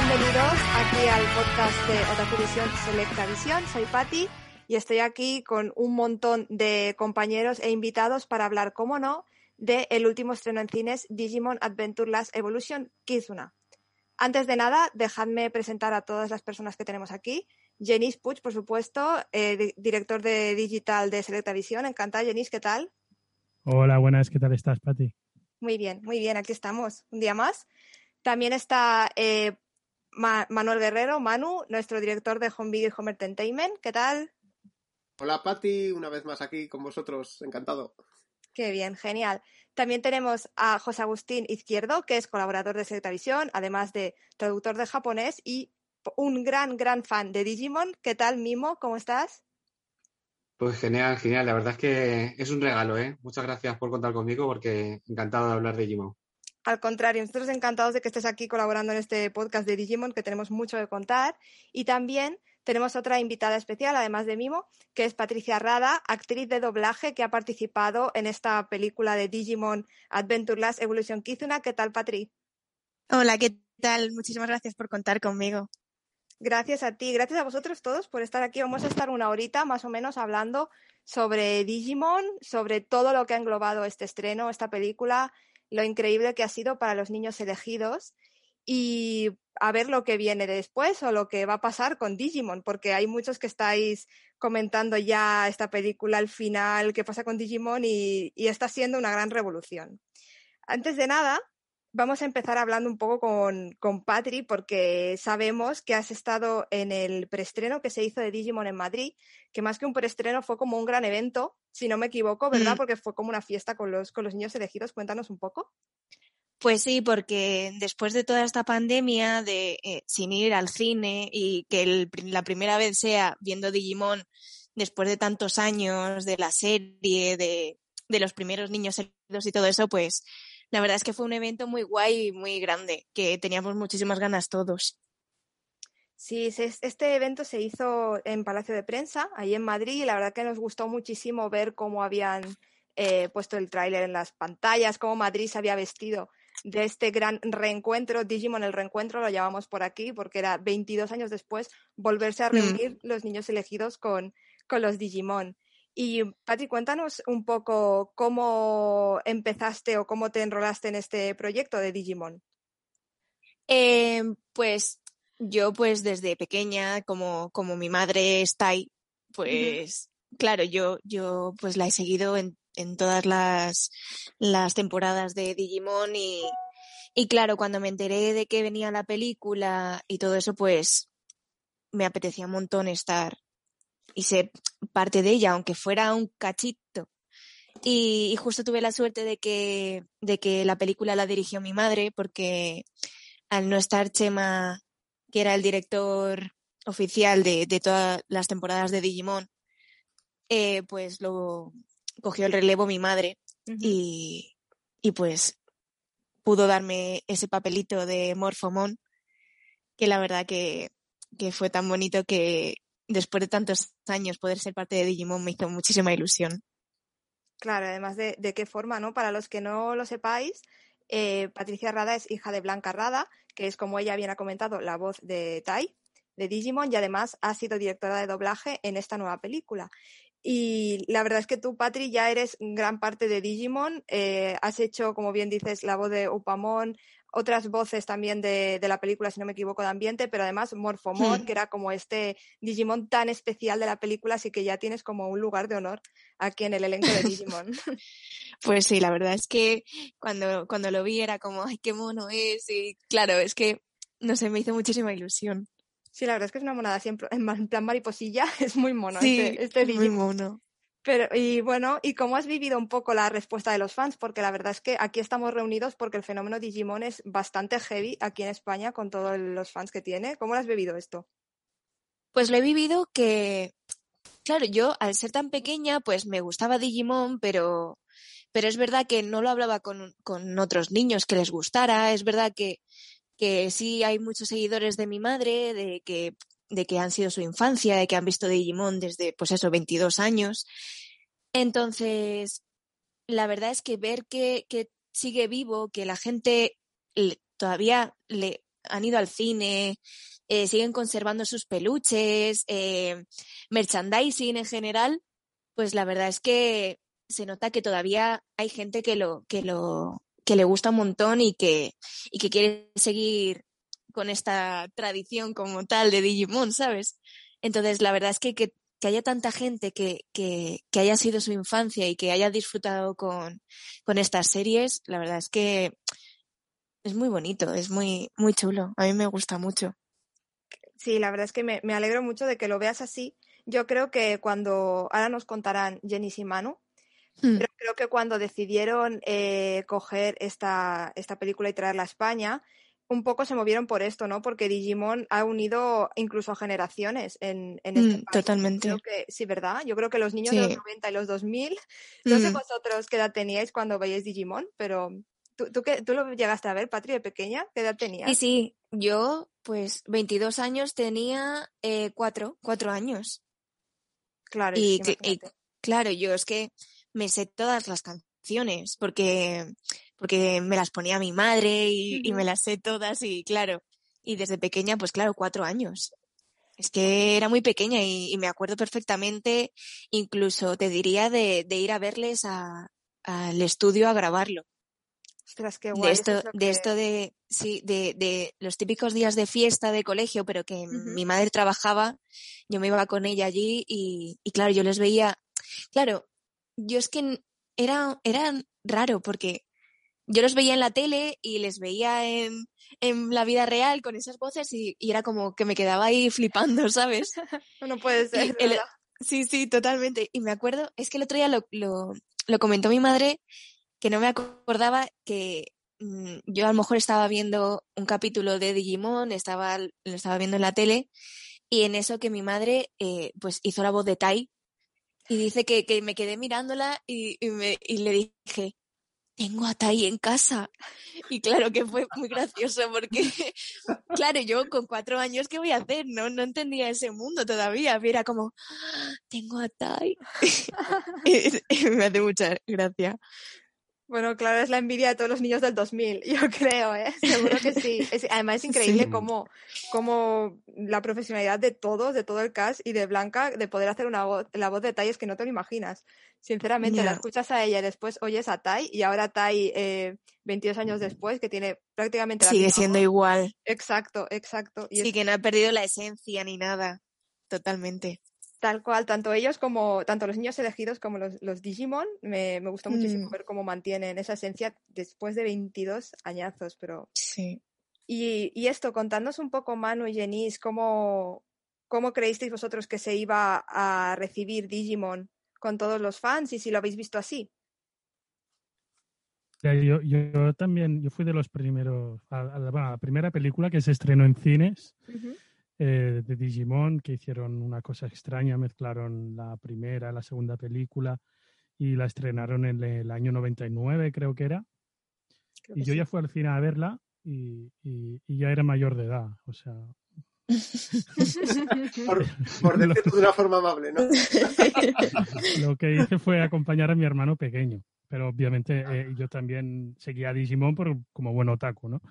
bienvenidos aquí al podcast de Otaku Visión Selecta Visión. Soy Patti y estoy aquí con un montón de compañeros e invitados para hablar, como no, del el último estreno en cines Digimon Adventure Last Evolution Kizuna. Antes de nada, dejadme presentar a todas las personas que tenemos aquí. Jenis Puch, por supuesto, eh, director de digital de Selecta Visión. Encantada, Jenis, ¿qué tal? Hola, buenas, ¿qué tal estás, Patti? Muy bien, muy bien, aquí estamos, un día más. También está eh, Manuel Guerrero, Manu, nuestro director de Home Video y Home Entertainment. ¿Qué tal? Hola, Patti, una vez más aquí con vosotros, encantado. Qué bien, genial. También tenemos a José Agustín Izquierdo, que es colaborador de Selectavisión, además de traductor de japonés y un gran, gran fan de Digimon. ¿Qué tal, Mimo? ¿Cómo estás? Pues genial, genial. La verdad es que es un regalo, ¿eh? Muchas gracias por contar conmigo porque encantado de hablar de Digimon. Al contrario, nosotros encantados de que estés aquí colaborando en este podcast de Digimon, que tenemos mucho que contar. Y también tenemos otra invitada especial, además de Mimo, que es Patricia Rada, actriz de doblaje que ha participado en esta película de Digimon Adventure Last Evolution Kizuna. ¿Qué tal, Patri? Hola, ¿qué tal? Muchísimas gracias por contar conmigo. Gracias a ti, gracias a vosotros todos por estar aquí. Vamos a estar una horita más o menos hablando sobre Digimon, sobre todo lo que ha englobado este estreno, esta película, lo increíble que ha sido para los niños elegidos y a ver lo que viene después o lo que va a pasar con Digimon, porque hay muchos que estáis comentando ya esta película al final, qué pasa con Digimon y, y está siendo una gran revolución. Antes de nada, vamos a empezar hablando un poco con, con Patri, porque sabemos que has estado en el preestreno que se hizo de Digimon en Madrid, que más que un preestreno fue como un gran evento, si no me equivoco, ¿verdad? Mm. Porque fue como una fiesta con los, con los niños elegidos. Cuéntanos un poco. Pues sí, porque después de toda esta pandemia de eh, sin ir al cine y que el la primera vez sea viendo Digimon después de tantos años de la serie, de, de los primeros niños elegidos y todo eso, pues la verdad es que fue un evento muy guay y muy grande, que teníamos muchísimas ganas todos. Sí, este evento se hizo en Palacio de Prensa, ahí en Madrid, y la verdad que nos gustó muchísimo ver cómo habían eh, puesto el tráiler en las pantallas, cómo Madrid se había vestido de este gran reencuentro, Digimon el reencuentro lo llamamos por aquí, porque era 22 años después volverse a reunir mm. los niños elegidos con, con los Digimon. Y Pati, cuéntanos un poco cómo empezaste o cómo te enrolaste en este proyecto de Digimon. Eh, pues yo pues desde pequeña, como, como mi madre está ahí, pues uh -huh. claro, yo, yo pues la he seguido en, en todas las, las temporadas de Digimon y, y claro, cuando me enteré de que venía la película y todo eso, pues me apetecía un montón estar y ser parte de ella, aunque fuera un cachito. Y, y, justo tuve la suerte de que, de que la película la dirigió mi madre, porque al no estar Chema, que era el director oficial de, de todas las temporadas de Digimon, eh, pues lo cogió el relevo mi madre uh -huh. y, y pues pudo darme ese papelito de Morphomon, que la verdad que, que fue tan bonito que, después de tantos años poder ser parte de Digimon me hizo muchísima ilusión. Claro, además de, de qué forma, ¿no? Para los que no lo sepáis, eh, Patricia Rada es hija de Blanca Rada, que es, como ella bien ha comentado, la voz de Tai, de Digimon, y además ha sido directora de doblaje en esta nueva película. Y la verdad es que tú, Patri, ya eres gran parte de Digimon. Eh, has hecho, como bien dices, la voz de Upamon, otras voces también de, de, la película, si no me equivoco, de ambiente, pero además Morphomon, que era como este Digimon tan especial de la película, así que ya tienes como un lugar de honor aquí en el elenco de Digimon. pues sí, la verdad es que cuando, cuando lo vi era como, ay, qué mono es, y claro, es que, no sé, me hizo muchísima ilusión. Sí, la verdad es que es una monada siempre, en plan mariposilla, es muy mono sí, este, este Digimon. Muy mono. Pero, y bueno, ¿y cómo has vivido un poco la respuesta de los fans? Porque la verdad es que aquí estamos reunidos porque el fenómeno Digimon es bastante heavy aquí en España con todos los fans que tiene. ¿Cómo lo has vivido esto? Pues lo he vivido que, claro, yo al ser tan pequeña, pues me gustaba Digimon, pero, pero es verdad que no lo hablaba con, con otros niños que les gustara. Es verdad que, que sí hay muchos seguidores de mi madre, de que de que han sido su infancia, de que han visto Digimon desde, pues eso, 22 años. Entonces, la verdad es que ver que, que sigue vivo, que la gente todavía le, han ido al cine, eh, siguen conservando sus peluches, eh, merchandising en general, pues la verdad es que se nota que todavía hay gente que lo, que lo, que le gusta un montón y que, y que quiere seguir con esta tradición como tal de Digimon, ¿sabes? Entonces, la verdad es que, que, haya tanta gente que, que, que, haya sido su infancia y que haya disfrutado con, con estas series, la verdad es que es muy bonito, es muy, muy chulo. A mí me gusta mucho. Sí, la verdad es que me, me alegro mucho de que lo veas así. Yo creo que cuando, ahora nos contarán Jenny y Manu, hmm. pero creo que cuando decidieron eh, coger esta, esta película y traerla a España, un poco se movieron por esto, ¿no? Porque Digimon ha unido incluso generaciones en, en este mm, Totalmente. Creo que, sí, ¿verdad? Yo creo que los niños de los 90 y los 2000, no sé mm. vosotros qué edad teníais cuando veíais Digimon, pero ¿tú, tú, qué, tú lo llegaste a ver, Patri, de pequeña? ¿Qué edad tenías? Sí, sí, yo pues 22 años tenía eh, cuatro, cuatro años. Claro, y, y, claro, yo es que me sé todas las canciones porque porque me las ponía mi madre y, me las sé todas y claro, y desde pequeña, pues claro, cuatro años. Es que era muy pequeña y, me acuerdo perfectamente, incluso te diría de, ir a verles al estudio a grabarlo. de esto, de esto de, sí, de, de, los típicos días de fiesta de colegio, pero que mi madre trabajaba, yo me iba con ella allí y, y claro, yo les veía, claro, yo es que era, era raro porque yo los veía en la tele y les veía en, en la vida real con esas voces y, era como que me quedaba ahí flipando, ¿sabes? no puede ser. sí, sí, totalmente. Y me acuerdo, es que el otro día lo, lo, lo comentó mi madre, que no me acordaba que mm, yo a lo mejor estaba viendo un capítulo de Digimon, estaba, lo estaba viendo en la tele, y en eso que mi madre eh, pues hizo la voz de Tai y dice que, que me quedé mirándola y, y, me, y le dije, tengo a Tai en casa. Y claro que fue muy gracioso porque, claro, yo con cuatro años, ¿qué voy a hacer? No, no entendía ese mundo todavía. Era como, ah, tengo a Tai. me hace mucha gracia. Bueno, claro, es la envidia de todos los niños del 2000, yo creo, ¿eh? Seguro que sí. además es increíble cómo, la profesionalidad de todos, de todo el cast y de Blanca, de poder hacer una voz, la voz de Tai es que no te lo imaginas. Sinceramente, la escuchas a ella y después oyes a Tai y ahora Tai, eh, 22 años después, que tiene prácticamente la Sigue siendo igual. Exacto, exacto. sí, que no ha perdido la esencia ni nada. Totalmente. Tal cual, tanto ellos como, tanto los niños elegidos como los, los Digimon, me, me gustó muchísimo mm. ver cómo mantienen esa esencia después de 22 añazos, pero... Sí. Y, y esto, contándonos un poco, Manu y Jenis, ¿cómo, ¿cómo creísteis vosotros que se iba a recibir Digimon con todos los fans y si lo habéis visto así? Yo, yo también, yo fui de los primeros, a, la, primera película que se estrenó en cines. Eh, de Digimon, que hicieron una cosa extraña, mezclaron la primera, la segunda película y la estrenaron en el año 99, creo que era. y yo ya fui al cine a verla y, ya era mayor de edad, o sea... por, decirlo de una forma amable, ¿no? Lo que hice fue acompañar a mi hermano pequeño, pero obviamente eh, yo también seguía a Digimon por, como buen otaku, ¿no?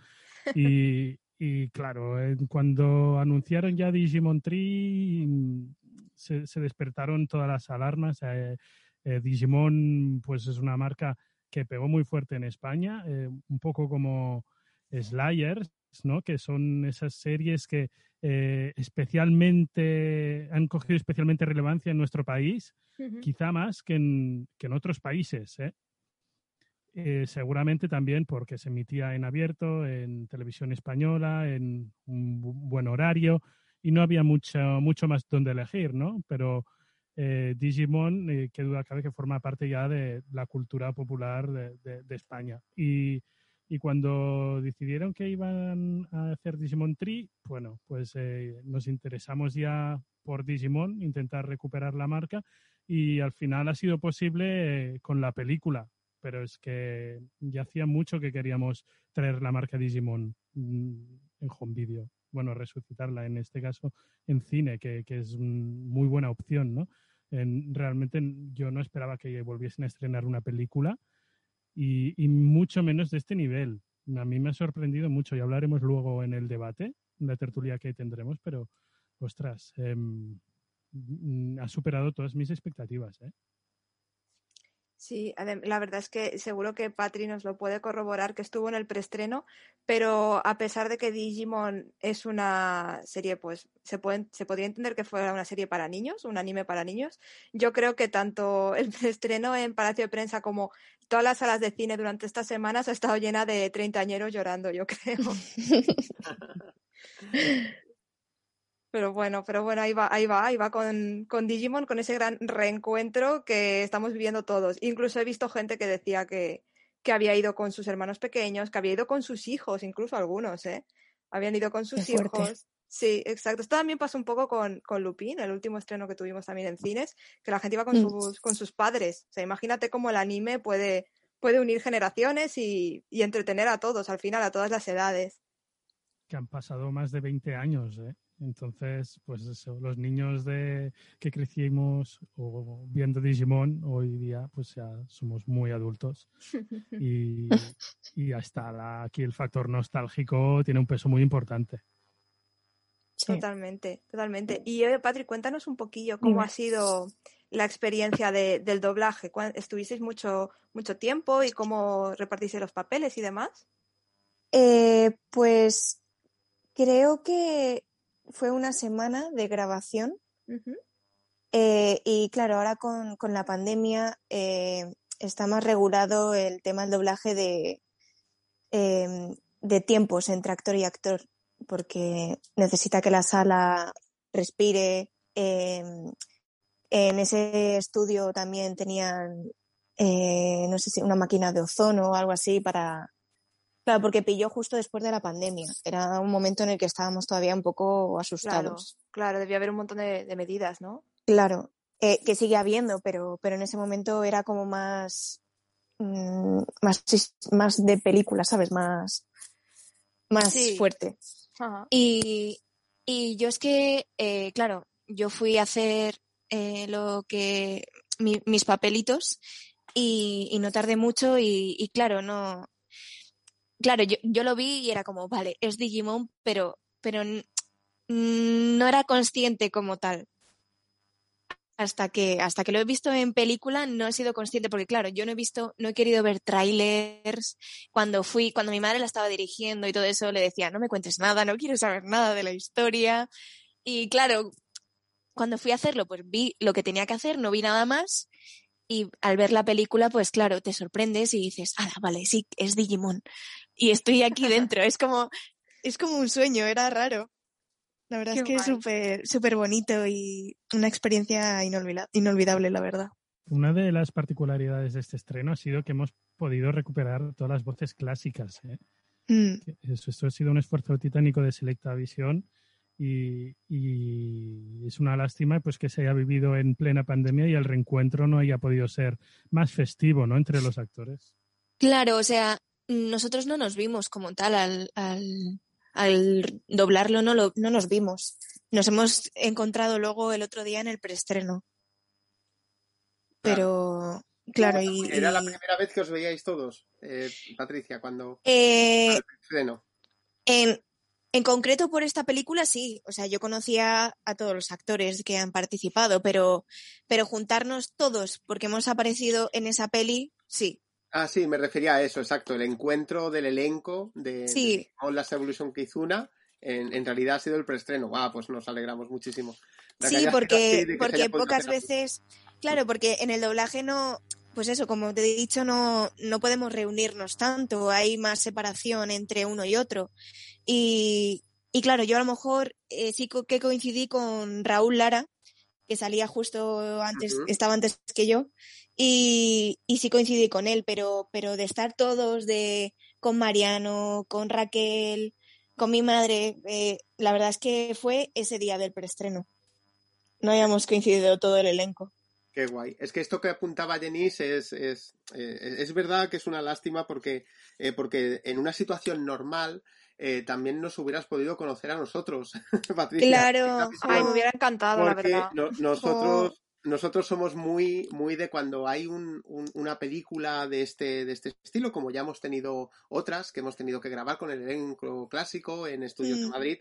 Y, y claro, cuando anunciaron ya Digimon Tree, mm, se, despertaron todas las alarmas. Eh, eh, Digimon, pues es una marca que pegó muy fuerte en España, eh, un poco como Slayers, ¿no? Que son esas series que especialmente han cogido especialmente relevancia en nuestro país, quizá más que en, que en otros países. ¿Eh? Eh, seguramente también porque se emitía en abierto, en televisión española, en un buen horario y no había mucho, mucho más donde elegir, ¿no? Pero eh, Digimon, eh, que duda cabe que forma parte ya de la cultura popular de, de, España. Y, y, cuando decidieron que iban a hacer Digimon Tree, bueno, pues nos interesamos ya por Digimon, intentar recuperar la marca y al final ha sido posible con la película pero es que ya hacía mucho que queríamos traer la marca Digimon mm, en home video. Bueno, resucitarla en este caso en cine, que, es muy buena opción, ¿no? realmente yo no esperaba que volviesen a estrenar una película y, mucho menos de este nivel. a mí me ha sorprendido mucho y hablaremos luego en el debate, en la tertulia que tendremos, pero ostras, em, ha superado todas mis expectativas. ¿eh? Sí, la verdad es que seguro que Patri nos lo puede corroborar, que estuvo en el preestreno, pero a pesar de que Digimon es una serie, pues se, puede, se podría entender que fuera una serie para niños, un anime para niños, yo creo que tanto el preestreno en Palacio de Prensa como todas las salas de cine durante estas semanas ha estado llena de treintañeros llorando, yo creo. Pero bueno, pero bueno, ahí va, ahí va, ahí va con, con, Digimon, con ese gran reencuentro que estamos viviendo todos. Incluso he visto gente que decía que, que había ido con sus hermanos pequeños, que había ido con sus hijos, incluso algunos, ¿eh? Habían ido con sus hijos. Sí, exacto. Esto también pasó un poco con, con Lupin, el último estreno que tuvimos también en cines, que la gente iba con, mm. sus, con sus padres. O sea, imagínate cómo el anime puede, puede unir generaciones y, y entretener a todos, al final, a todas las edades. Que han pasado más de 20 años, ¿eh? Entonces, pues eso, los niños de que crecimos o viendo Digimon hoy día, pues ya somos muy adultos. Y, y hasta aquí el factor nostálgico tiene un peso muy importante. Totalmente, totalmente. Y Patrick, cuéntanos un poquillo cómo ha sido la experiencia de, del doblaje. ¿Estuvisteis mucho, mucho tiempo y cómo repartiste los papeles y demás? Eh, pues creo que fue una semana de grabación. Eh, y claro, ahora con, la pandemia eh, está más regulado el tema del doblaje de, em, de tiempos entre actor y actor, porque necesita que la sala respire. Em, en ese estudio también tenían, eh, no sé si una máquina de ozono o algo así para, Claro, porque pilló justo después de la pandemia. Era un momento en el que estábamos todavía un poco asustados. Claro, debía haber un montón de, medidas, ¿no? Claro, eh, que sigue habiendo, pero, pero en ese momento era como más, mm, más, más de película, ¿sabes? Más, más fuerte. Y, yo es que, eh, claro, yo fui a hacer eh, lo que mis papelitos y, no tardé mucho y claro, no, claro, yo, yo lo vi y era como, vale, es Digimon, pero, pero no era consciente como tal. Hasta que, hasta que lo he visto en película no he sido consciente, porque claro, yo no he visto, no he querido ver trailers. Cuando fui, cuando mi madre la estaba dirigiendo y todo eso, le decía, no me cuentes nada, no quiero saber nada de la historia. Y claro, cuando fui a hacerlo, pues vi lo que tenía que hacer, no vi nada más. Y al ver la película, pues claro, te sorprendes y dices, ah, vale, sí, es Digimon y estoy aquí dentro. es como, es como un sueño, era raro. La verdad es que es súper, súper bonito y una experiencia inolvidable, la verdad. Una de las particularidades de este estreno ha sido que hemos podido recuperar todas las voces clásicas. ¿eh? Mm. esto ha sido un esfuerzo titánico de Selecta Visión y, y, es una lástima pues que se haya vivido en plena pandemia y el reencuentro no haya podido ser más festivo ¿no? entre los actores. Claro, o sea, nosotros no nos vimos como tal al, al, doblarlo, no, lo, no nos vimos. Nos hemos encontrado luego el otro día en el preestreno. Pero, claro, y, ¿Era la primera vez que os veíais todos, eh, Patricia, cuando... Eh, el preestreno? En, en concreto por esta película sí, o sea, yo conocía a todos los actores que han participado, pero, pero juntarnos todos porque hemos aparecido en esa peli, sí. Ah, sí, me refería a eso, exacto. El encuentro del elenco de, sí. de Last Evolution Kizuna en, en, realidad ha sido el preestreno. Ah, pues nos alegramos muchísimo. sí, porque, porque pocas veces, claro, porque en el doblaje no, pues eso, como te he dicho, no, no podemos reunirnos tanto, hay más separación entre uno y otro. Y, y claro, yo a lo mejor eh, sí que coincidí con Raúl Lara, que salía justo antes, estaba antes que yo, y, y sí coincidí con él, pero, pero de estar todos, de con Mariano, con Raquel, con mi madre, eh, la verdad es que fue ese día del preestreno. No habíamos coincidido todo el elenco. Qué guay. Es que esto que apuntaba Denise es, es, eh, es verdad que es una lástima porque, eh, porque en una situación normal también nos hubieras podido conocer a nosotros, Patricia. Claro, Ay, me hubiera encantado, la verdad. nosotros, nosotros somos muy, muy de cuando hay un, una película de este, de este estilo, como ya hemos tenido otras que hemos tenido que grabar con el elenco clásico en Estudios de mm. Madrid,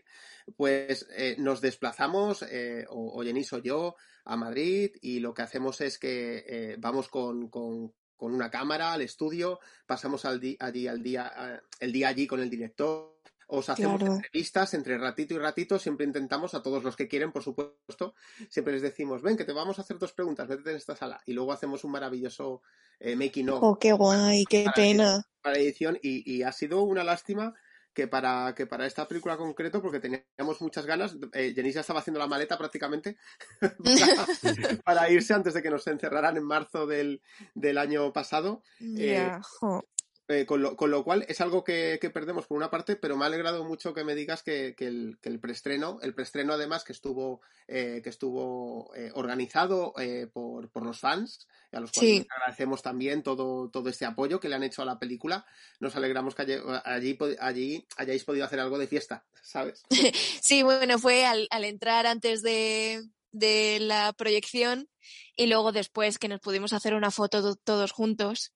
pues eh, nos desplazamos, eh, o, o o yo, a Madrid y lo que hacemos es que eh, vamos con, con, con, una cámara al estudio, pasamos al allí al día, el día allí con el director os hacemos entrevistas entre ratito y ratito, siempre intentamos a todos los que quieren, por supuesto, siempre les decimos, ven, que te vamos a hacer dos preguntas, vete en esta sala. Y luego hacemos un maravilloso eh, making of. Oh, qué guay, qué pena. Para edición y, y ha sido una lástima que para, que para esta película concreto, porque teníamos muchas ganas, eh, ya estaba haciendo la maleta prácticamente para, irse antes de que nos encerraran en marzo del, del año pasado. Eh, eh, con, lo, con, lo, cual es algo que, perdemos por una parte, pero me ha alegrado mucho que me digas que, el, que el, preestreno, el preestreno además que estuvo, eh, que estuvo eh, organizado por, por, los fans, a los cuales agradecemos también todo, todo este apoyo que le han hecho a la película. Nos alegramos que allí, allí, hayáis podido hacer algo de fiesta, ¿sabes? Sí, bueno, fue al, al entrar antes de, de la proyección y luego después que nos pudimos hacer una foto todos juntos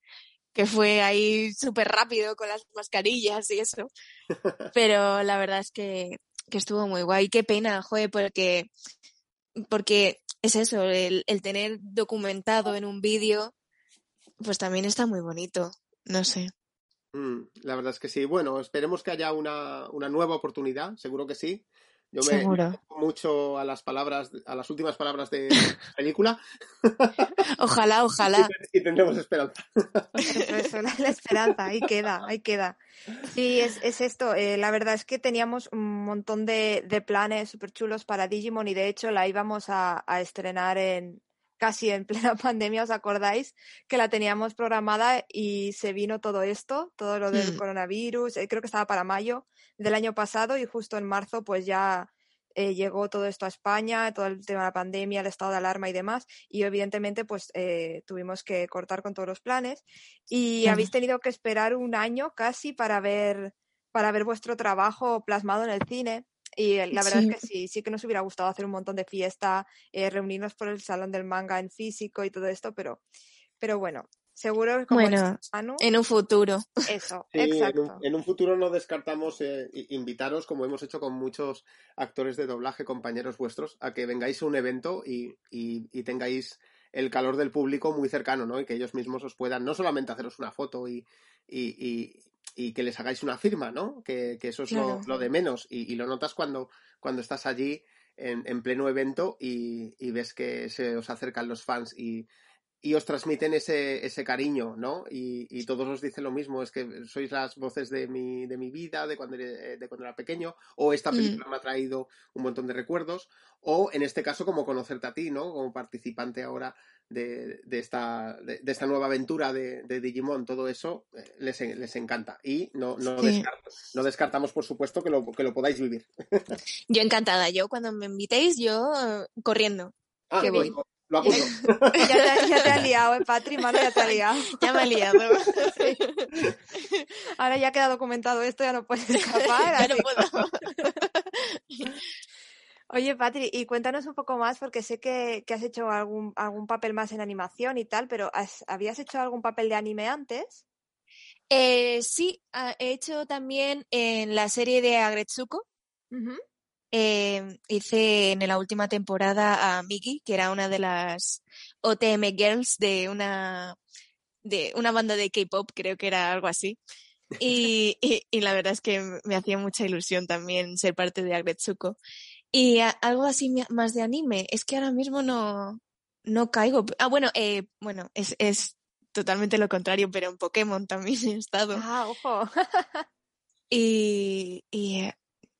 que fue ahí súper rápido con las mascarillas y eso. Pero la verdad es que, que estuvo muy guay. Qué pena, joder, porque, porque es eso, el, el tener documentado en un vídeo, pues también está muy bonito. No sé. Mm, la verdad es que sí. Bueno, esperemos que haya una, una nueva oportunidad, seguro que sí. Yo me, mucho a las palabras, a las últimas palabras de la película. Ojalá, ojalá. Y, tendremos esperanza. Eso, la, esperanza, ahí queda, ahí queda. Sí, es, es esto. Eh, la verdad es que teníamos un montón de, de planes súper chulos para Digimon y de hecho la íbamos a, a estrenar en, casi en plena pandemia, ¿os acordáis? Que la teníamos programada y se vino todo esto, todo lo del mm. coronavirus, eh, creo que estaba para mayo del año pasado y justo en marzo pues ya eh, llegó todo esto a España, todo el tema de la pandemia, el estado de alarma y demás, y evidentemente pues eh, tuvimos que cortar con todos los planes y habéis tenido que esperar un año casi para ver para ver vuestro trabajo plasmado en el cine. Y la verdad es que sí, sí que nos hubiera gustado hacer un montón de fiesta, eh, reunirnos por el salón del manga en físico y todo esto, pero, pero bueno, Seguro como bueno, en un futuro. Eso, exacto. En un, futuro no descartamos eh, invitaros, como hemos hecho con muchos actores de doblaje, compañeros vuestros, a que vengáis a un evento y, y, tengáis el calor del público muy cercano, ¿no? Y que ellos mismos os puedan no solamente haceros una foto y, y, y que les hagáis una firma, ¿no? Que, que eso es lo, lo, de menos. Y, lo notas cuando, cuando estás allí en, en pleno evento y, y, ves que se os acercan los fans y, y os transmiten ese, ese cariño, ¿no? Y, y, todos os dicen lo mismo, es que sois las voces de mi, de mi vida, de cuando, de cuando era pequeño, o esta mm. película me ha traído un montón de recuerdos, o en este caso como conocerte a ti, ¿no? Como participante ahora de, de esta, de, esta nueva aventura de, de Digimon, todo eso eh, les, les, encanta. Y no, no, no, descartamos, por supuesto, que lo, que lo podáis vivir. Yo encantada, yo cuando me invitéis, yo eh, corriendo. Ah, que voy. Lo ya, te, ya, te, ha liado, ¿eh, Patri? ya te ha liado. Ya me ha liado. Ahora ya queda documentado esto, ya no puedes escapar. ya no puedo. Oye, Patri, y cuéntanos un poco más, porque sé que, que has hecho algún, algún papel más en animación y tal, pero ¿habías hecho algún papel de anime antes? Eh, sí, ah, he hecho también en la serie de Agretsuko. Eh, hice en la última temporada a Miki, que era una de las OTM Girls de una, de una banda de K-pop, creo que era algo así. Y, y, la verdad es que me hacía mucha ilusión también ser parte de Agretsuko. Y algo así más de anime, es que ahora mismo no, no caigo. Ah, bueno, eh, bueno, es, es totalmente lo contrario, pero en Pokémon también he estado. Ah, ojo. y, y eh,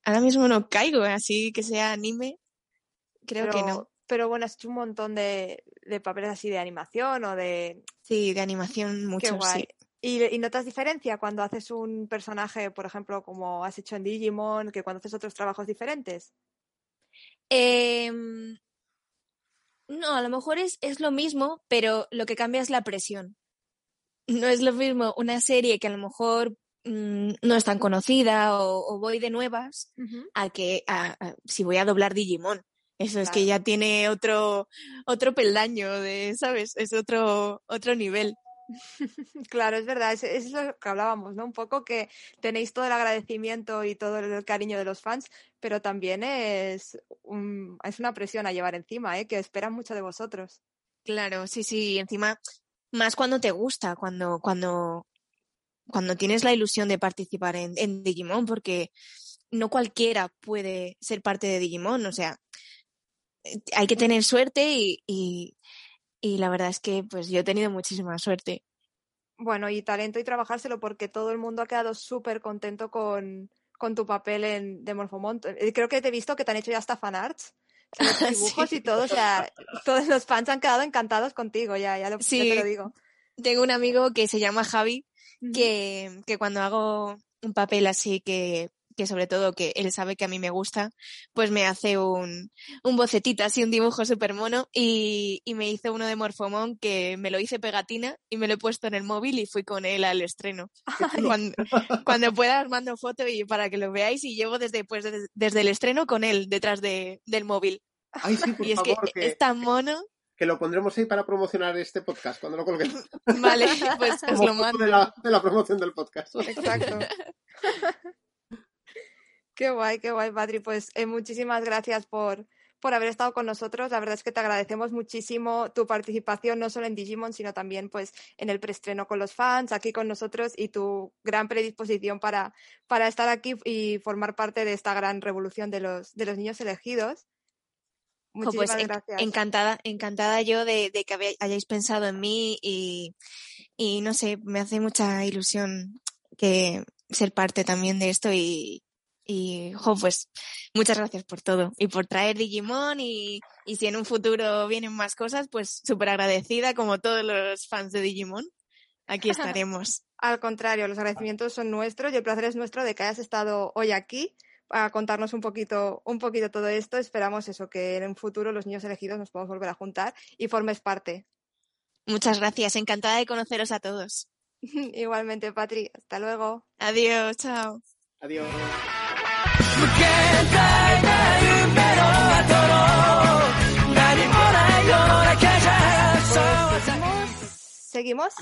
Ahora mismo no caigo, así que sea anime, creo que no. Pero bueno, has hecho un montón de, de, papeles así de animación o de... Sí, de animación mucho, sí. ¿Y, ¿Y, notas diferencia cuando haces un personaje, por ejemplo, como has hecho en Digimon, que cuando haces otros trabajos diferentes? Eh, no, a lo mejor es, es lo mismo, pero lo que cambia es la presión. No es lo mismo una serie que a lo mejor Mm, no es tan conocida o, voy de nuevas a que si voy a doblar Digimon. eso es que ya tiene otro, otro peldaño de, ¿sabes? Es otro, otro nivel. Claro, es verdad, es, lo que hablábamos, ¿no? Un poco que tenéis todo el agradecimiento y todo el cariño de los fans, pero también es, es una presión a llevar encima, ¿eh? Que esperan mucho de vosotros. Claro, sí, sí, encima, más cuando te gusta, cuando, cuando, cuando tienes la ilusión de participar en, Digimon, porque no cualquiera puede ser parte de Digimon, o sea, eh, hay que tener suerte y, y, la verdad es que pues yo he tenido muchísima suerte. Bueno, y talento y trabajárselo porque todo el mundo ha quedado súper contento con, con, tu papel en de Morphomont. Eh, creo que te he visto que te han hecho ya hasta fanarts. Los dibujos sí. y todo, o sea, todos los fans han quedado encantados contigo, ya, ya, lo, sí. ya te lo digo. Tengo un amigo que se llama Javi, que, que cuando hago un papel así que que sobre todo que él sabe que a mí me gusta, pues me hace un, un bocetito, así un dibujo súper mono y, y, me hizo uno de Morfomón que me lo hice pegatina y me lo he puesto en el móvil y fui con él al estreno. cuando, cuando, pueda os mando foto y para que lo veáis y llevo desde, pues, desde, desde el estreno con él detrás de, del móvil. Ay, sí, por y es favor, que, que, es tan mono. Que lo pondremos ahí para promocionar este podcast cuando lo colguemos. Vale, pues lo mando. De la, de la promoción del podcast. Exacto. Qué guay, qué guay, Patri. Pues eh, muchísimas gracias por, por haber estado con nosotros. La verdad es que te agradecemos muchísimo tu participación, no solo en Digimon, sino también pues en el preestreno con los fans, aquí con nosotros y tu gran predisposición para, para estar aquí y formar parte de esta gran revolución de los, de los niños elegidos. Muchísimas pues, gracias. Encantada, encantada yo de, de que hayáis pensado en mí y, y no sé, me hace mucha ilusión que ser parte también de esto y, y, jo, pues, muchas gracias por todo y por traer Digimon y, y si en un futuro vienen más cosas, pues súper agradecida como todos los fans de Digimon. Aquí estaremos. Al contrario, los agradecimientos son nuestros y el placer es nuestro de que hayas estado hoy aquí a contarnos un poquito, un poquito todo esto. Esperamos eso, que en un futuro los niños elegidos nos podamos volver a juntar y formes parte. Muchas gracias, encantada de conoceros a todos. Igualmente, Patri. Hasta luego. Adiós, chao. Adiós. ¿Seguimos?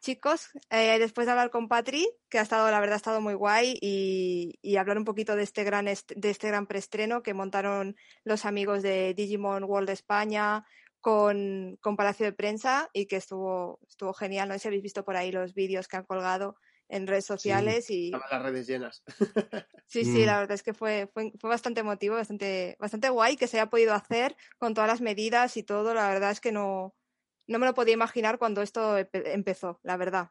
Chicos, eh, después de hablar con Patri, que ha estado, la verdad, ha estado muy guay, y, y hablar un poquito de este gran de este gran preestreno que montaron los amigos de Digimon World España con, con Palacio de Prensa y que estuvo, estuvo genial. No sé si habéis visto por ahí los vídeos que han colgado en redes sociales sí, y las redes llenas. sí, sí, la verdad es que fue, fue, fue, bastante emotivo, bastante, bastante guay que se haya podido hacer con todas las medidas y todo. La verdad es que no, no me lo podía imaginar cuando esto empezó, la verdad.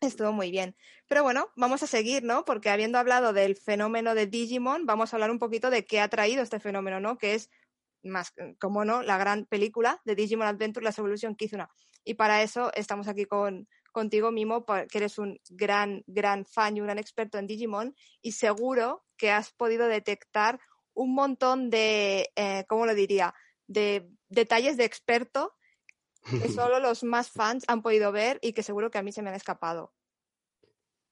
Estuvo muy bien. Pero bueno, vamos a seguir, ¿no? Porque habiendo hablado del fenómeno de Digimon, vamos a hablar un poquito de qué ha traído este fenómeno, ¿no? Que es más, como no, la gran película de Digimon Adventure, la Evolution Kizuna. Y para eso estamos aquí con, contigo, Mimo, que eres un gran, gran fan y un gran experto en Digimon, y seguro que has podido detectar un montón de, eh, ¿cómo lo diría?, de detalles de experto que solo los más fans han podido ver y que seguro que a mí se me han escapado.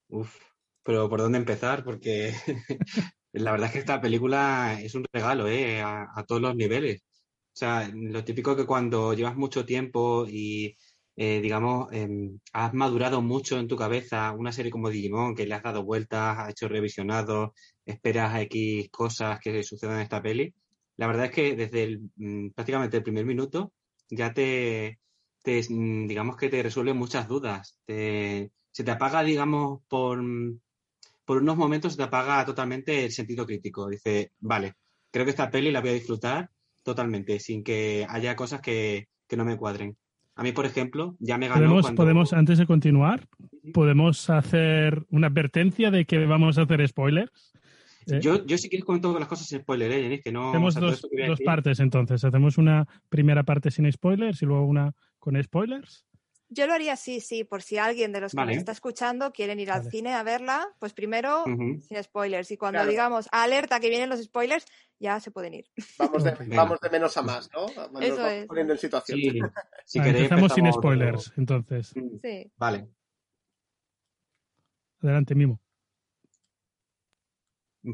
Uf, pero ¿por dónde empezar? Porque la verdad es que esta película es un regalo, ¿eh? A, a todos los niveles. O sea, lo típico que cuando llevas mucho tiempo y eh, digamos, eh, has madurado mucho en tu cabeza una serie como Digimon, que le has dado vueltas, has hecho revisionados, esperas a X cosas que sucedan en esta peli. La verdad es que desde mm, prácticamente el primer minuto ya te, te, digamos que te resuelve muchas dudas. Se te apaga, digamos, por, por unos momentos se te apaga totalmente el sentido crítico. Dice, vale, creo que esta peli la voy a disfrutar totalmente, sin que haya cosas que, que no me cuadren. A mí, por ejemplo, ya me ganó ¿Podemos, cuando... podemos antes de continuar, podemos hacer una advertencia de que vamos a hacer spoilers. ¿Eh? Yo, yo si quieres comento las cosas sin spoiler, ¿eh? Que no, Hacemos o sea, dos, dos partes entonces. Hacemos una primera parte sin spoilers y luego una con spoilers. Yo lo haría así, sí, por si alguien de los que vale. nos está escuchando quieren ir al vale. cine a verla, pues primero uh -huh. sin spoilers. Y cuando claro. digamos alerta que vienen los spoilers, ya se pueden ir. Vamos de, vamos de menos a más, ¿no? Cuando Eso es. poniendo en situación. Sí. Si ah, queréis, empezamos sin spoilers, entonces. Sí. Vale. Adelante, Mimo.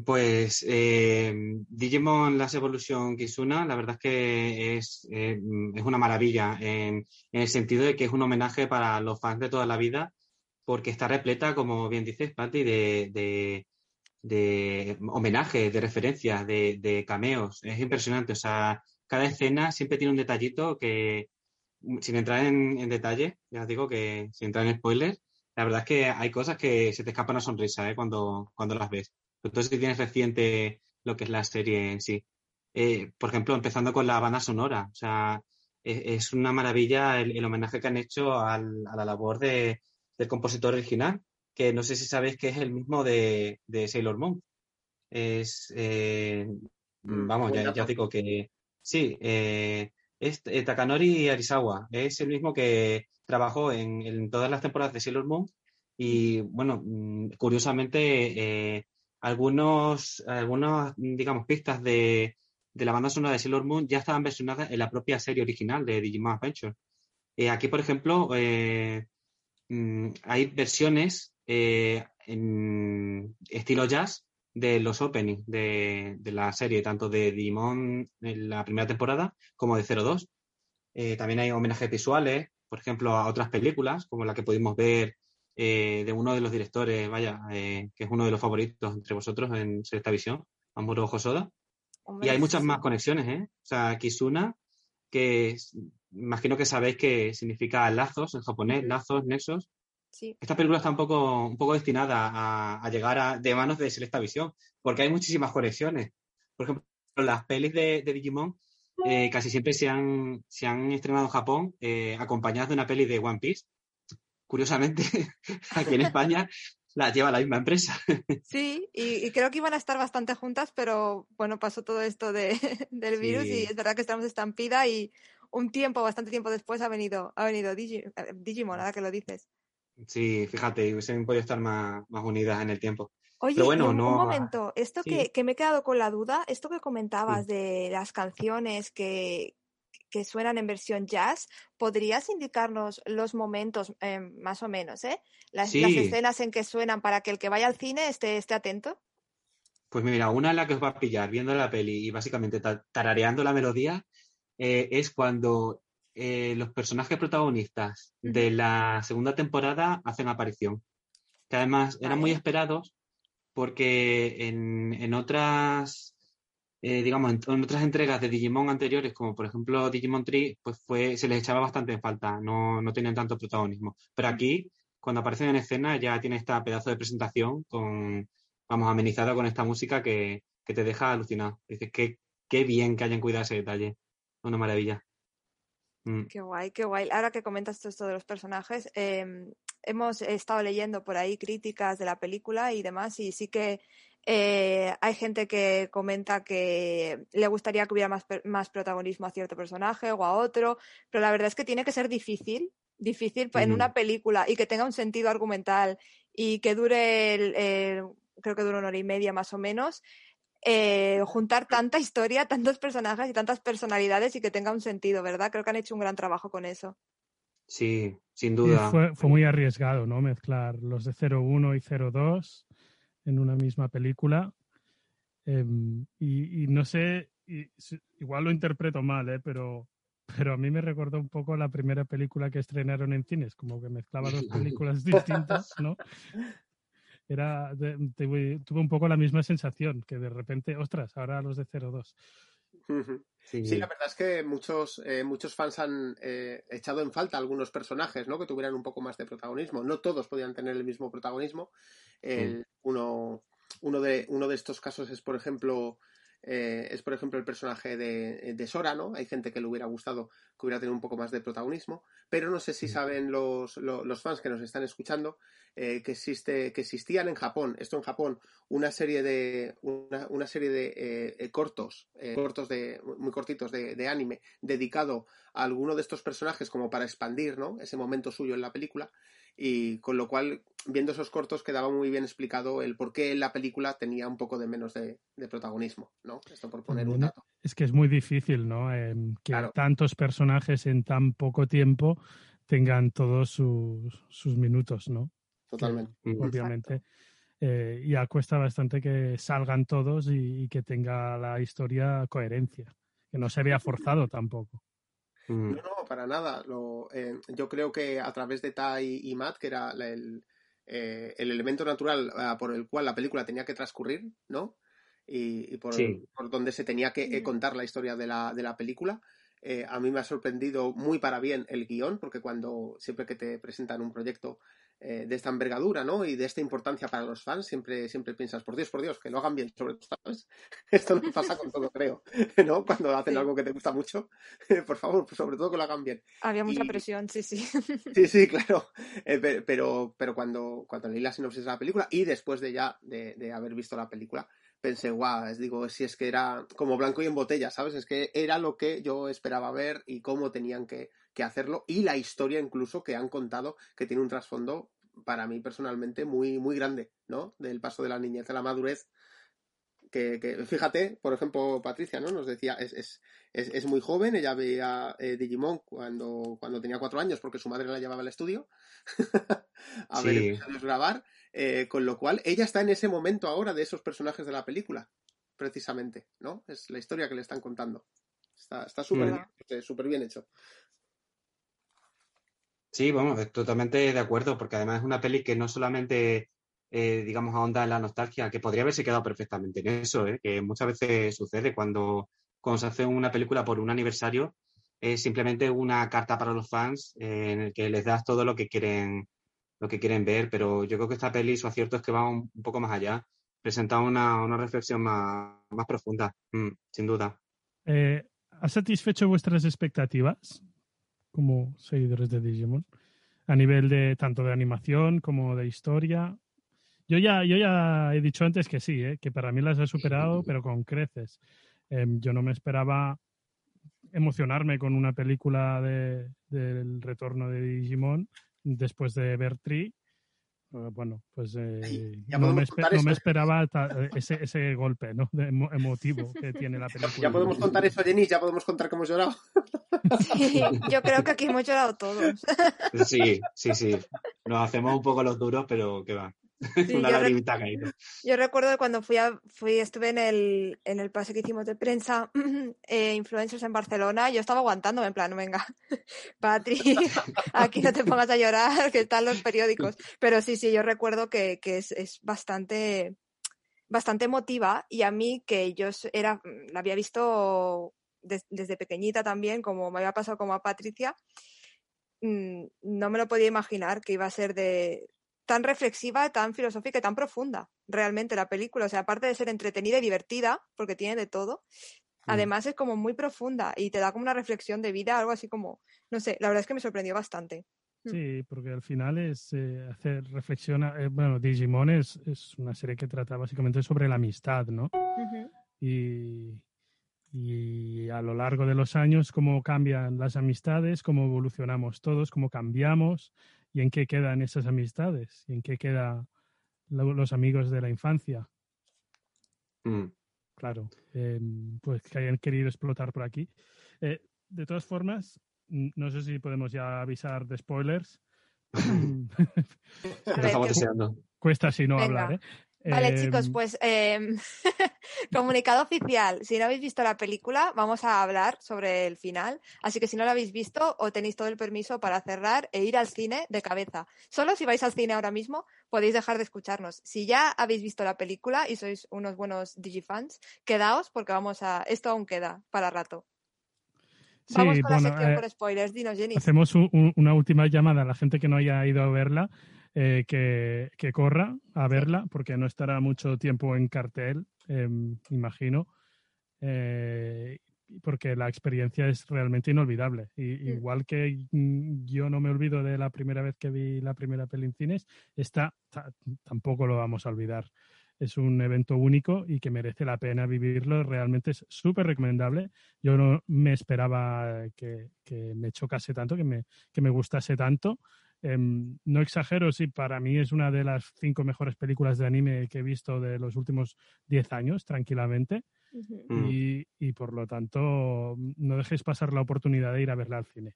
Pues eh, Digimon Last Evolution Kizuna, la verdad es que es, eh, es una maravilla en, el sentido de que es un homenaje para los fans de toda la vida, porque está repleta, como bien dices, Patti, de, de, de homenajes, de referencias, de, de, cameos. Es impresionante. O sea, cada escena siempre tiene un detallito que, sin entrar en, en detalle, ya os digo que sin entrar en spoilers, la verdad es que hay cosas que se te escapa una sonrisa ¿eh? cuando, cuando las ves. Entonces, si tienes reciente lo que es la serie en sí. Eh, por ejemplo, empezando con la banda sonora. O sea, e, es, una maravilla el, homenaje que han hecho a la labor de, del compositor original, que no sé si sabéis que es el mismo de, Sailor Moon. Es, eh, mm, vamos, ya, ya, digo que sí, eh, es Takanori Arisawa, es el mismo que trabajó en, todas las temporadas de Sailor Moon y bueno, mm, curiosamente eh, algunos, algunos, digamos, pistas de, de, la banda sonora de Sailor Moon ya estaban versionadas en la propia serie original de Digimon Adventure. Eh, aquí, por ejemplo, eh, mm, hay versiones en estilo jazz de los openings de, de, la serie, tanto de Digimon en la primera temporada como de 02. también hay homenajes visuales, por ejemplo, a otras películas, como la que pudimos ver eh, de uno de los directores, vaya, eh, que es uno de los favoritos entre vosotros en esta visión, Amuro Hosoda. y hay muchas más conexiones, ¿eh? O sea, Kisuna, que imagino que sabéis que significa lazos en japonés, lazos, nexos. Sí. Esta película está un poco, un poco destinada a, llegar a, de manos de Selecta Visión, porque hay muchísimas conexiones. Por ejemplo, las pelis de Digimon eh, casi siempre se han, se han estrenado en Japón eh, acompañadas de una peli de One Piece. Curiosamente, aquí en España la lleva la misma empresa. Sí, y, creo que iban a estar bastante juntas, pero bueno, pasó todo esto de, del virus y es verdad que estamos estampida y un tiempo, bastante tiempo después ha venido, ha venido eh, Digimon, ahora que lo dices. Sí, fíjate, hubiesen podido estar más, más unidas en el tiempo. Oye, bueno, un, momento, esto que, me he quedado con la duda, esto que comentabas de las canciones que, suenan en versión jazz, ¿podrías indicarnos los momentos, em, más o menos, eh? Las, escenas en que suenan para que el que vaya al cine esté, esté atento? Pues mira, una en la que os va a pillar viendo la peli y básicamente tarareando la melodía eh, es cuando eh, los personajes protagonistas de la segunda temporada hacen aparición. Que además eran muy esperados porque en, otras, eh, digamos, en, otras entregas de Digimon anteriores, como por ejemplo Digimon Tree, pues fue, se les echaba bastante en falta, no, no tenían tanto protagonismo. Pero aquí, cuando aparecen en escena, ya tiene esta pedazo de presentación con, vamos, amenizada con esta música que, te deja alucinado. Dices, que qué bien que hayan cuidado ese detalle. Una maravilla. Mm. Qué guay, qué guay. Ahora que comentas esto de los personajes, em, hemos estado leyendo por ahí críticas de la película y demás, y sí que eh, hay gente que comenta que le gustaría que hubiera más, más, protagonismo a cierto personaje o a otro, pero la verdad es que tiene que ser difícil, difícil en una película y que tenga un sentido argumental y que dure, creo que dure una hora y media más o menos, eh, juntar tanta historia, tantos personajes y tantas personalidades y que tenga un sentido, ¿verdad? Creo que han hecho un gran trabajo con eso. Sí, sin duda. fue, muy arriesgado, ¿no? Mezclar los de 01 y 02 en una misma película. Em, y, no sé, igual lo interpreto mal, ¿eh? Pero, pero a mí me recordó un poco la primera película que estrenaron en cines, como que mezclaba dos películas distintas, ¿no? Era, tuve un poco la misma sensación, que de repente, ostras, ahora los de 02. Sí. la verdad es que muchos, eh, muchos fans han eh, echado en falta algunos personajes ¿no? que tuvieran un poco más de protagonismo. No todos podían tener el mismo protagonismo. uno, uno, de, uno de estos casos es, por ejemplo, eh, es, por ejemplo, el personaje de, de, Sora, ¿no? Hay gente que le hubiera gustado que hubiera tenido un poco más de protagonismo, pero no sé si saben los, los, fans que nos están escuchando eh, que, existe, que existían en Japón, esto en Japón, una serie de, una, una serie de eh, cortos, cortos de, muy cortitos de, de, anime, dedicado a alguno de estos personajes como para expandir, ¿no? Ese momento suyo en la película y con lo cual, viendo esos cortos, quedaba muy bien explicado el por qué la película tenía un poco de menos de, protagonismo, ¿no? Esto por poner un dato. Es que es muy difícil, ¿no? Em, que tantos personajes en tan poco tiempo tengan todos sus, sus minutos, ¿no? Totalmente. obviamente. eh, ya cuesta bastante que salgan todos y, que tenga la historia coherencia, que no se vea forzado tampoco. No, no, para nada. Eh, yo creo que a través de Tai y Matt, que era el, eh, el elemento natural ah, por el cual la película tenía que transcurrir, ¿no? Y, por, por, donde se tenía que contar la historia de la, de la película. a mí me ha sorprendido muy para bien el guion, porque cuando siempre que te presentan un proyecto eh, de esta envergadura, ¿no? Y de esta importancia para los fans, siempre, siempre piensas, por Dios, por Dios, que lo hagan bien, sobre todo, ¿sabes? Esto no pasa con todo, creo, ¿no? Cuando hacen algo que te gusta mucho, por favor, pues sobre todo que lo hagan bien. Había mucha presión, sí, sí. Sí, sí, claro. Eh, pero, pero cuando, cuando leí la sinopsis de la película y después de ya de, haber visto la película, pensé, guau, es, digo, si es que era como blanco y en botella, ¿sabes? Es que era lo que yo esperaba ver y cómo tenían que, que hacerlo y la historia incluso que han contado que tiene un trasfondo para mí personalmente muy, muy grande, ¿no? Del paso de la niñez a la madurez. Que, fíjate, por ejemplo, Patricia, ¿no? Nos decía, es, es, es, muy joven, ella veía eh, Digimon cuando, cuando tenía cuatro años porque su madre la llevaba al estudio a ver grabar, eh, con lo cual ella está en ese momento ahora de esos personajes de la película, precisamente, ¿no? Es la historia que le están contando. Está súper mm. bien, bien hecho. Sí, vamos, totalmente de acuerdo, porque además es una peli que no solamente, eh, digamos, ahonda en la nostalgia, que podría haberse quedado perfectamente en eso, ¿eh? que muchas veces sucede cuando, cuando se hace una película por un aniversario, es simplemente una carta para los fans eh, en el que les das todo lo que quieren lo que quieren ver, pero yo creo que esta peli su acierto es que va un, poco más allá, presenta una, reflexión más, profunda, mm, sin duda. ¿Ha satisfecho vuestras expectativas? como seguidores de Digimon, a nivel de tanto de animación como de historia. Yo ya, yo ya he dicho antes que sí, ¿eh? que para mí las he superado, pero con creces. Em, yo no me esperaba emocionarme con una película de, del retorno de Digimon después de ver Tree eh, bueno, pues eh, no, me, esperaba eh, ese, ese golpe ¿no? emotivo que tiene la película. Ya podemos contar eso, Jenny, ya podemos contar cómo hemos llorado. Sí, yo creo que aquí hemos llorado todos. Sí, sí, sí. Nos hacemos un poco los duros, pero que va. Yo, recuerdo cuando fui, a, fui estuve en el, en el pase que hicimos de prensa, eh, influencers en Barcelona, yo estaba aguantando, en plan, venga, Patri, aquí no te pongas a llorar, que están los periódicos. Pero sí, sí, yo recuerdo que, que es, es, bastante, bastante emotiva y a mí que yo era, la había visto desde pequeñita también, como me había pasado como a Patricia, mm, no me lo podía imaginar que iba a ser de, tan reflexiva, tan filosófica y tan profunda, realmente la película. O sea, aparte de ser entretenida y divertida, porque tiene de todo, mm. además es como muy profunda y te da como una reflexión de vida, algo así como, no sé, la verdad es que me sorprendió bastante. Mm. Sí, porque al final es eh, hacer reflexión. Eh, bueno, Digimon es, es, una serie que trata básicamente sobre la amistad, ¿no? y, y a lo largo de los años, cómo cambian las amistades, cómo evolucionamos todos, cómo cambiamos y en qué quedan esas amistades y en qué quedan los amigos de la infancia. Mm. Claro, em, pues que hayan querido explotar por aquí. Eh, de todas formas, no sé si podemos ya avisar de spoilers. Cuesta si no hablar, ¿eh? Vale, chicos, em, pues em, comunicado oficial. Si no habéis visto la película, vamos a hablar sobre el final. Así que si no la habéis visto, o tenéis todo el permiso para cerrar e ir al cine de cabeza. Solo si vais al cine ahora mismo, podéis dejar de escucharnos. Si ya habéis visto la película y sois unos buenos Digifans, quedaos porque vamos a. Esto aún queda para rato. Vamos con la sección eh, por spoilers. Dinos, Jenny. Hacemos una última llamada a la gente que no haya ido a verla eh, que, corra a verla, porque no estará mucho tiempo en cartel, em, imagino, eh, porque la experiencia es realmente inolvidable. Y, Igual que mm, yo no me olvido de la primera vez que vi la primera peli en cines, esta tampoco lo vamos a olvidar. Es un evento único y que merece la pena vivirlo. Realmente es súper recomendable. Yo no me esperaba que, me chocase tanto, que me, que me gustase tanto. Em, no exagero, sí, para mí es una de las cinco mejores películas de anime que he visto de los últimos diez años, tranquilamente. Mm. y, por lo tanto, no dejéis pasar la oportunidad de ir a verla al cine.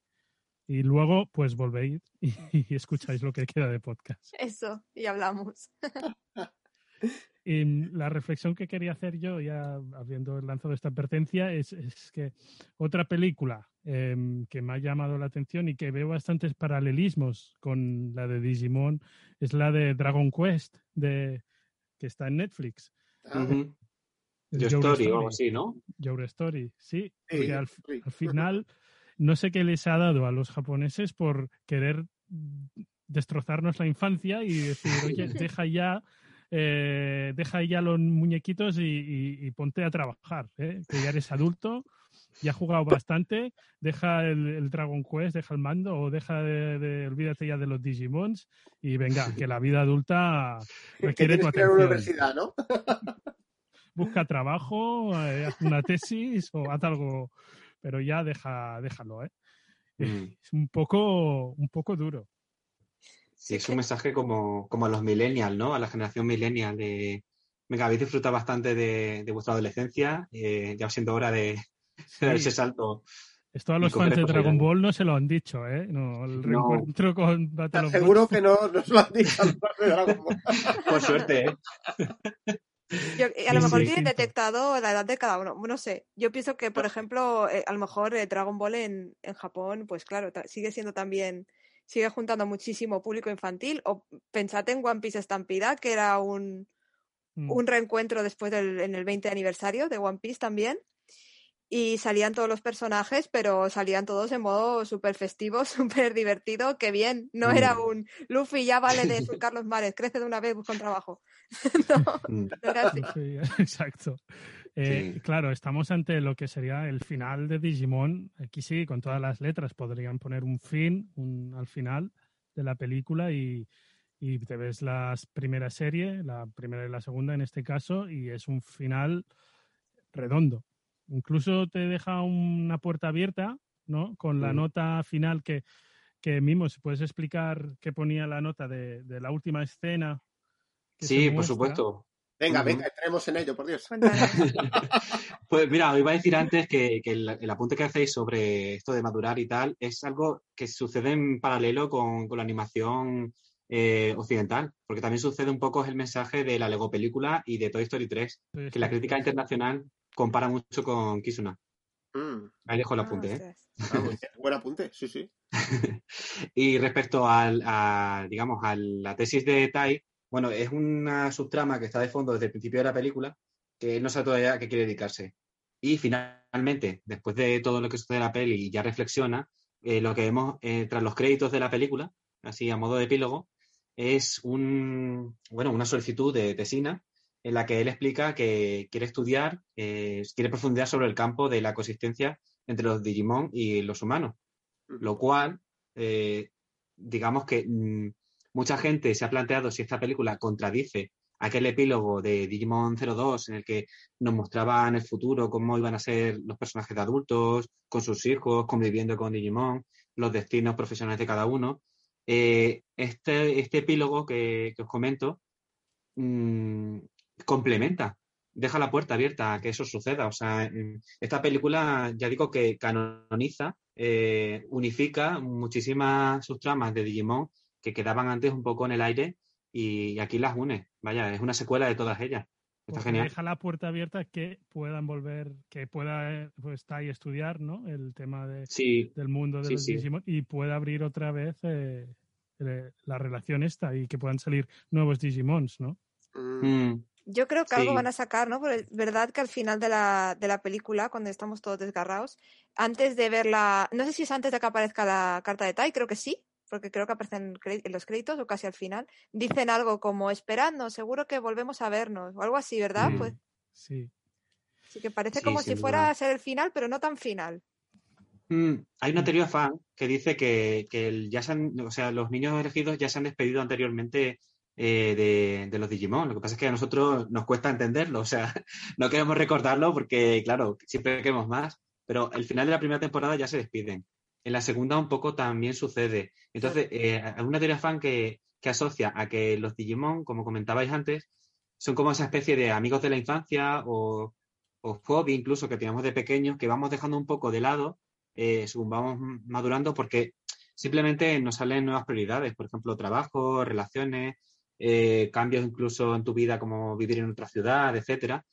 Y luego, pues volvéis y, escucháis lo que queda de podcast. Eso, y hablamos. Y la reflexión que quería hacer yo, ya habiendo lanzado esta advertencia, es, que otra película em, que me ha llamado la atención y que veo bastantes paralelismos con la de Digimon es la de Dragon Quest, de, que está en Netflix. Ah. Story, o algo así, ¿no? Your Story, sí. porque al, final no sé qué les ha dado a los japoneses por querer destrozarnos la infancia y decir, oye, deja ya eh, deja ya los muñequitos y, ponte a trabajar, ¿eh? que ya eres adulto, ya has jugado bastante, deja el, Dragon Quest, deja el mando o deja de, olvídate ya de los Digimons y venga, que la vida adulta requiere tu atención. universidad, ¿no? Busca trabajo, eh, haz una tesis o haz algo, pero ya deja, déjalo, ¿eh? Mm. Es un poco, un poco duro. Sí, es un mensaje como, como a los millennials, ¿no? A la generación millennial de, venga, habéis disfrutado bastante de, vuestra adolescencia, eh, ya siendo hora de, dar ese salto. Esto a los fans de Dragon Ball no se lo han dicho, ¿eh? No, el reencuentro con Battle Seguro que no nos lo han dicho a los fans de Dragon Ball. Por suerte, ¿eh? a lo mejor tienen detectado la edad de cada uno. No sé. Yo pienso que, por ejemplo, eh, a lo mejor eh, Dragon Ball en, en Japón, pues claro, sigue siendo también sigue juntando muchísimo público infantil. O pensad en One Piece Estampida, que era un, mm. un reencuentro después del en el 20 aniversario de One Piece también. Y salían todos los personajes, pero salían todos en modo súper festivo, súper divertido. Que bien, no era mm. un Luffy, ya vale de Carlos Mares, crece de una vez, busca un trabajo. no, no era así. exacto. Eh, claro, estamos ante lo que sería el final de Digimon. Aquí sí, con todas las letras podrían poner un fin un, al final de la película y, te ves la primera serie, la primera y la segunda en este caso, y es un final redondo. Incluso te deja una puerta abierta, ¿no? Con la nota final que, que Mimo, si puedes explicar qué ponía la nota de, la última escena. Sí, por supuesto. Venga, venga, entremos en ello, por Dios. pues mira, os iba a decir antes que, el, apunte que hacéis sobre esto de madurar y tal es algo que sucede en paralelo con, la animación eh, occidental, porque también sucede un poco el mensaje de la Lego película y de Toy Story 3, que la crítica internacional compara mucho con Kisuna. Mm. Ahí dejo el apunte, ¿eh? Ah, buen apunte, sí, sí. y respecto al, a, digamos, a la tesis de Tai, bueno, es una subtrama que está de fondo desde el principio de la película, que no sabe todavía a qué quiere dedicarse. Y finalmente, después de todo lo que sucede en la peli y ya reflexiona, eh, lo que vemos eh, tras los créditos de la película, así a modo de epílogo, es un, bueno, una solicitud de Tesina en la que él explica que quiere estudiar, eh, quiere profundizar sobre el campo de la coexistencia entre los Digimon y los humanos, lo cual, digamos que mm, mucha gente se ha planteado si esta película contradice aquel epílogo de Digimon 02 en el que nos mostraba en el futuro cómo iban a ser los personajes de adultos, con sus hijos, conviviendo con Digimon, los destinos profesionales de cada uno. Eh, este, este, epílogo que, os comento mm, complementa, deja la puerta abierta a que eso suceda. O sea, esta película, ya digo que canoniza, eh, unifica muchísimas subtramas de Digimon que quedaban antes un poco en el aire y aquí las une. Vaya, es una secuela de todas ellas. Está pues genial. Deja la puerta abierta que puedan volver, que pueda pues, estar y estudiar, ¿no? El tema de, del mundo de los Digimon y pueda abrir otra vez eh, la relación esta y que puedan salir nuevos Digimons, ¿no? Mm. Mm. Yo creo que algo van a sacar, ¿no? Porque es verdad que al final de la, de la película, cuando estamos todos desgarrados, antes de verla, no sé si es antes de que aparezca la carta de Tai, creo que sí, porque creo que aparecen en los créditos o casi al final, dicen algo como esperando, seguro que volvemos a vernos o algo así, ¿verdad? Pues sí. Sí, que parece como si fuera a ser el final, pero no tan final. Mm, hay una teoría fan que dice que, ya se o sea, los niños elegidos ya se han despedido anteriormente eh, de, los Digimon. Lo que pasa es que a nosotros nos cuesta entenderlo, o sea, no queremos recordarlo porque, claro, siempre queremos más, pero el final de la primera temporada ya se despiden en la segunda un poco también sucede. Entonces, eh, hay una teoría fan que, asocia a que los Digimon, como comentabais antes, son como esa especie de amigos de la infancia o, o hobby incluso que teníamos de pequeños, que vamos dejando un poco de lado eh, según vamos madurando porque simplemente nos salen nuevas prioridades, por ejemplo, trabajo, relaciones, eh, cambios incluso en tu vida como vivir en otra ciudad, etcétera.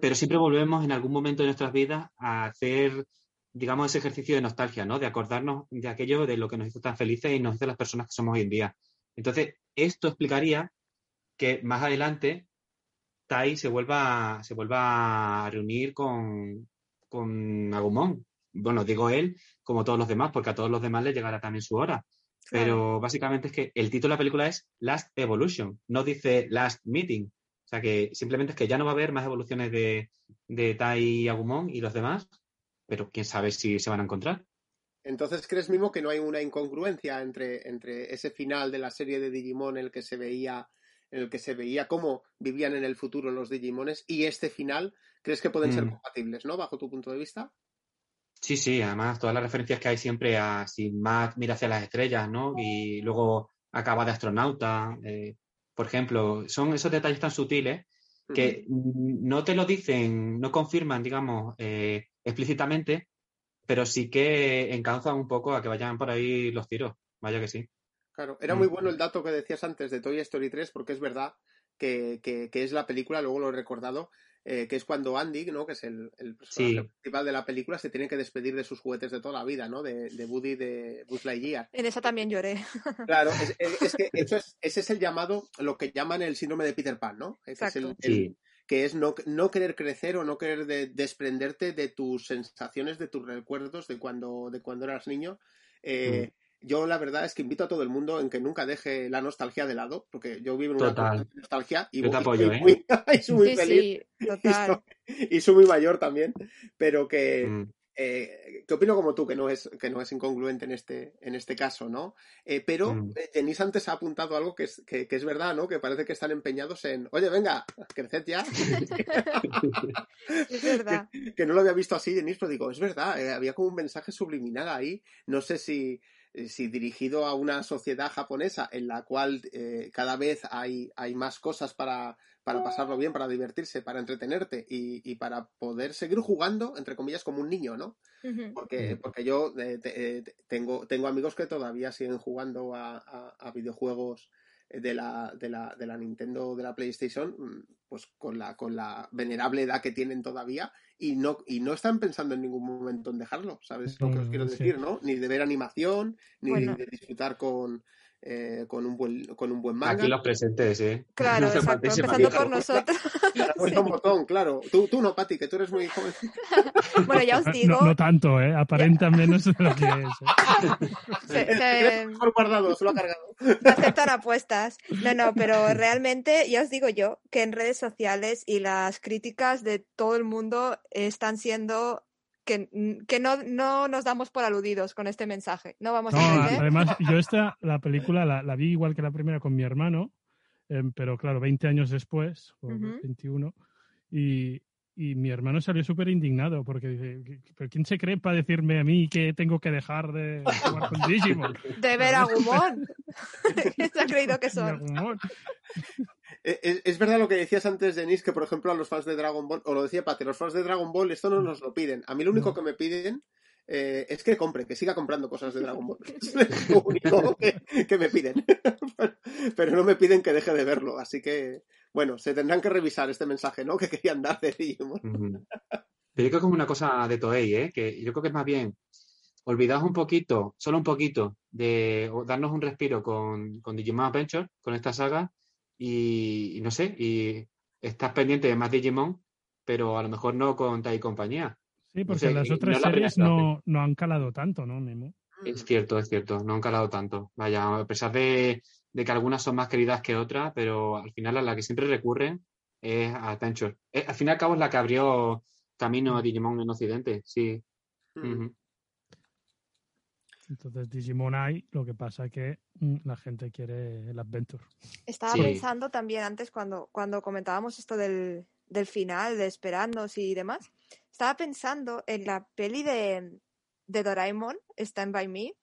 Pero siempre volvemos en algún momento de nuestras vidas a hacer, digamos, ese ejercicio de nostalgia, ¿no? De acordarnos de aquello de lo que nos hizo tan felices y nos hizo las personas que somos hoy en día. Entonces, esto explicaría que más adelante Tai se vuelva, se vuelva a reunir con, con Agumon. Bueno, digo él, como todos los demás, porque a todos los demás les llegará también su hora. Pero básicamente es que el título de la película es Last Evolution, no dice Last Meeting. O sea que simplemente es que ya no va a haber más evoluciones de, de Tai y Agumon y los demás, pero quién sabe si se van a encontrar. Entonces, ¿crees mismo que no hay una incongruencia entre, entre ese final de la serie de Digimon en el que se veía en el que se veía cómo vivían en el futuro los Digimones y este final, ¿crees que pueden ser mm. compatibles, no? Bajo tu punto de vista. Sí, sí, además todas las referencias que hay siempre a si Matt mira hacia las estrellas, ¿no? Y luego acaba de astronauta, eh, por ejemplo, son esos detalles tan sutiles que no te lo dicen, no confirman, digamos, eh, explícitamente, pero sí que encauzan un poco a que vayan por ahí los tiros, vaya que sí. Claro, era muy bueno el dato que decías antes de Toy Story 3, porque es verdad que, es la película, luego lo he recordado, eh, que es cuando Andy, ¿no? que es el, personaje principal de la película, se tiene que despedir de sus juguetes de toda la vida, ¿no? De, de Woody de Buzz Lightyear. En esa también lloré. Claro, es, que ese es el llamado, lo que llaman el síndrome de Peter Pan, ¿no? Es que es no, no, querer crecer o no querer desprenderte de tus sensaciones, de tus recuerdos de cuando, de cuando eras niño. Eh, mm yo la verdad es que invito a todo el mundo en que nunca deje la nostalgia de lado, porque yo vivo en una nostalgia y, yo te apoyo, ¿eh? muy, soy muy feliz. Y, soy, muy mayor también, pero que, mm. Eh, que opino como tú, que no es, que no es incongruente en este, en este caso, ¿no? Eh, pero mm. Denise antes ha apuntado algo que es, que, es verdad, ¿no? Que parece que están empeñados en, oye, venga, creced ya. es verdad. Que, no lo había visto así, Denise, pero digo, es verdad, eh, había como un mensaje subliminal ahí. No sé si eh, si dirigido a una sociedad japonesa en la cual eh, cada vez hay, hay más cosas para, para, pasarlo bien, para divertirse, para entretenerte y, y, para poder seguir jugando, entre comillas, como un niño, ¿no? Porque, porque yo eh, tengo, tengo amigos que todavía siguen jugando a, a videojuegos de la, de la, de la Nintendo, de la PlayStation, mm, pues con la, con la venerable edad que tienen todavía y no, y no están pensando en ningún momento en dejarlo, ¿sabes lo que os quiero decir, no? Ni de ver animación, ni de disfrutar con, eh, con, un buen, con un buen manga. Aquí los presentes, ¿eh? Claro, exacto, empezando por nosotros. un botón, claro. Tú, tú no, Pati, que tú eres muy joven. bueno, ya os digo. No, tanto, ¿eh? Aparenta menos de lo que es. ¿eh? Se, mejor guardado, se lo ha cargado. Aceptan apuestas. No, no, pero realmente, ya os digo yo, que en redes sociales y las críticas de todo el mundo están siendo que, no, no, nos damos por aludidos con este mensaje. No vamos a Además, yo esta, la película la, vi igual que la primera con mi hermano, em, pero claro, 20 años después, o 21, y, y mi hermano salió súper indignado porque dice, ¿pero quién se cree para decirme a mí que tengo que dejar de jugar con Digimon? De ver a Gumon. ¿Quién se ha creído que son? Eh, es, verdad lo que decías antes, Denis, que por ejemplo a los fans de Dragon Ball, o lo decía Pate, los fans de Dragon Ball esto no nos lo piden. A mí lo único que me piden eh, es que compre, que siga comprando cosas de Dragon Ball. Es lo único que, me piden. Pero no me piden que deje de verlo. Así que, bueno, se tendrán que revisar este mensaje, ¿no? Que querían dar de Digimon. Pero yo creo que es una cosa de Toei, ¿eh? Que yo creo que es más bien olvidaos un poquito, solo un poquito, de darnos un respiro con, con Digimon Adventure, con esta saga, y, no sé, y estás pendiente de más Digimon, pero a lo mejor no con Tai y compañía. Sí, porque las otras series no, no, han calado tanto, ¿no, Memo? Es cierto, es cierto, no han calado tanto. Vaya, a pesar de, que algunas son más queridas que otras, pero al final a la que siempre recurren es a Adventure. Eh, al fin y al cabo es la que abrió camino a Digimon en Occidente, sí. Mm. Entonces Digimon hay, lo que pasa es que mm, la gente quiere el Adventure. Estaba pensando también antes cuando, cuando comentábamos esto del, del final, de esperarnos y demás, estaba pensando en la peli de, de Doraemon, Stand By Me.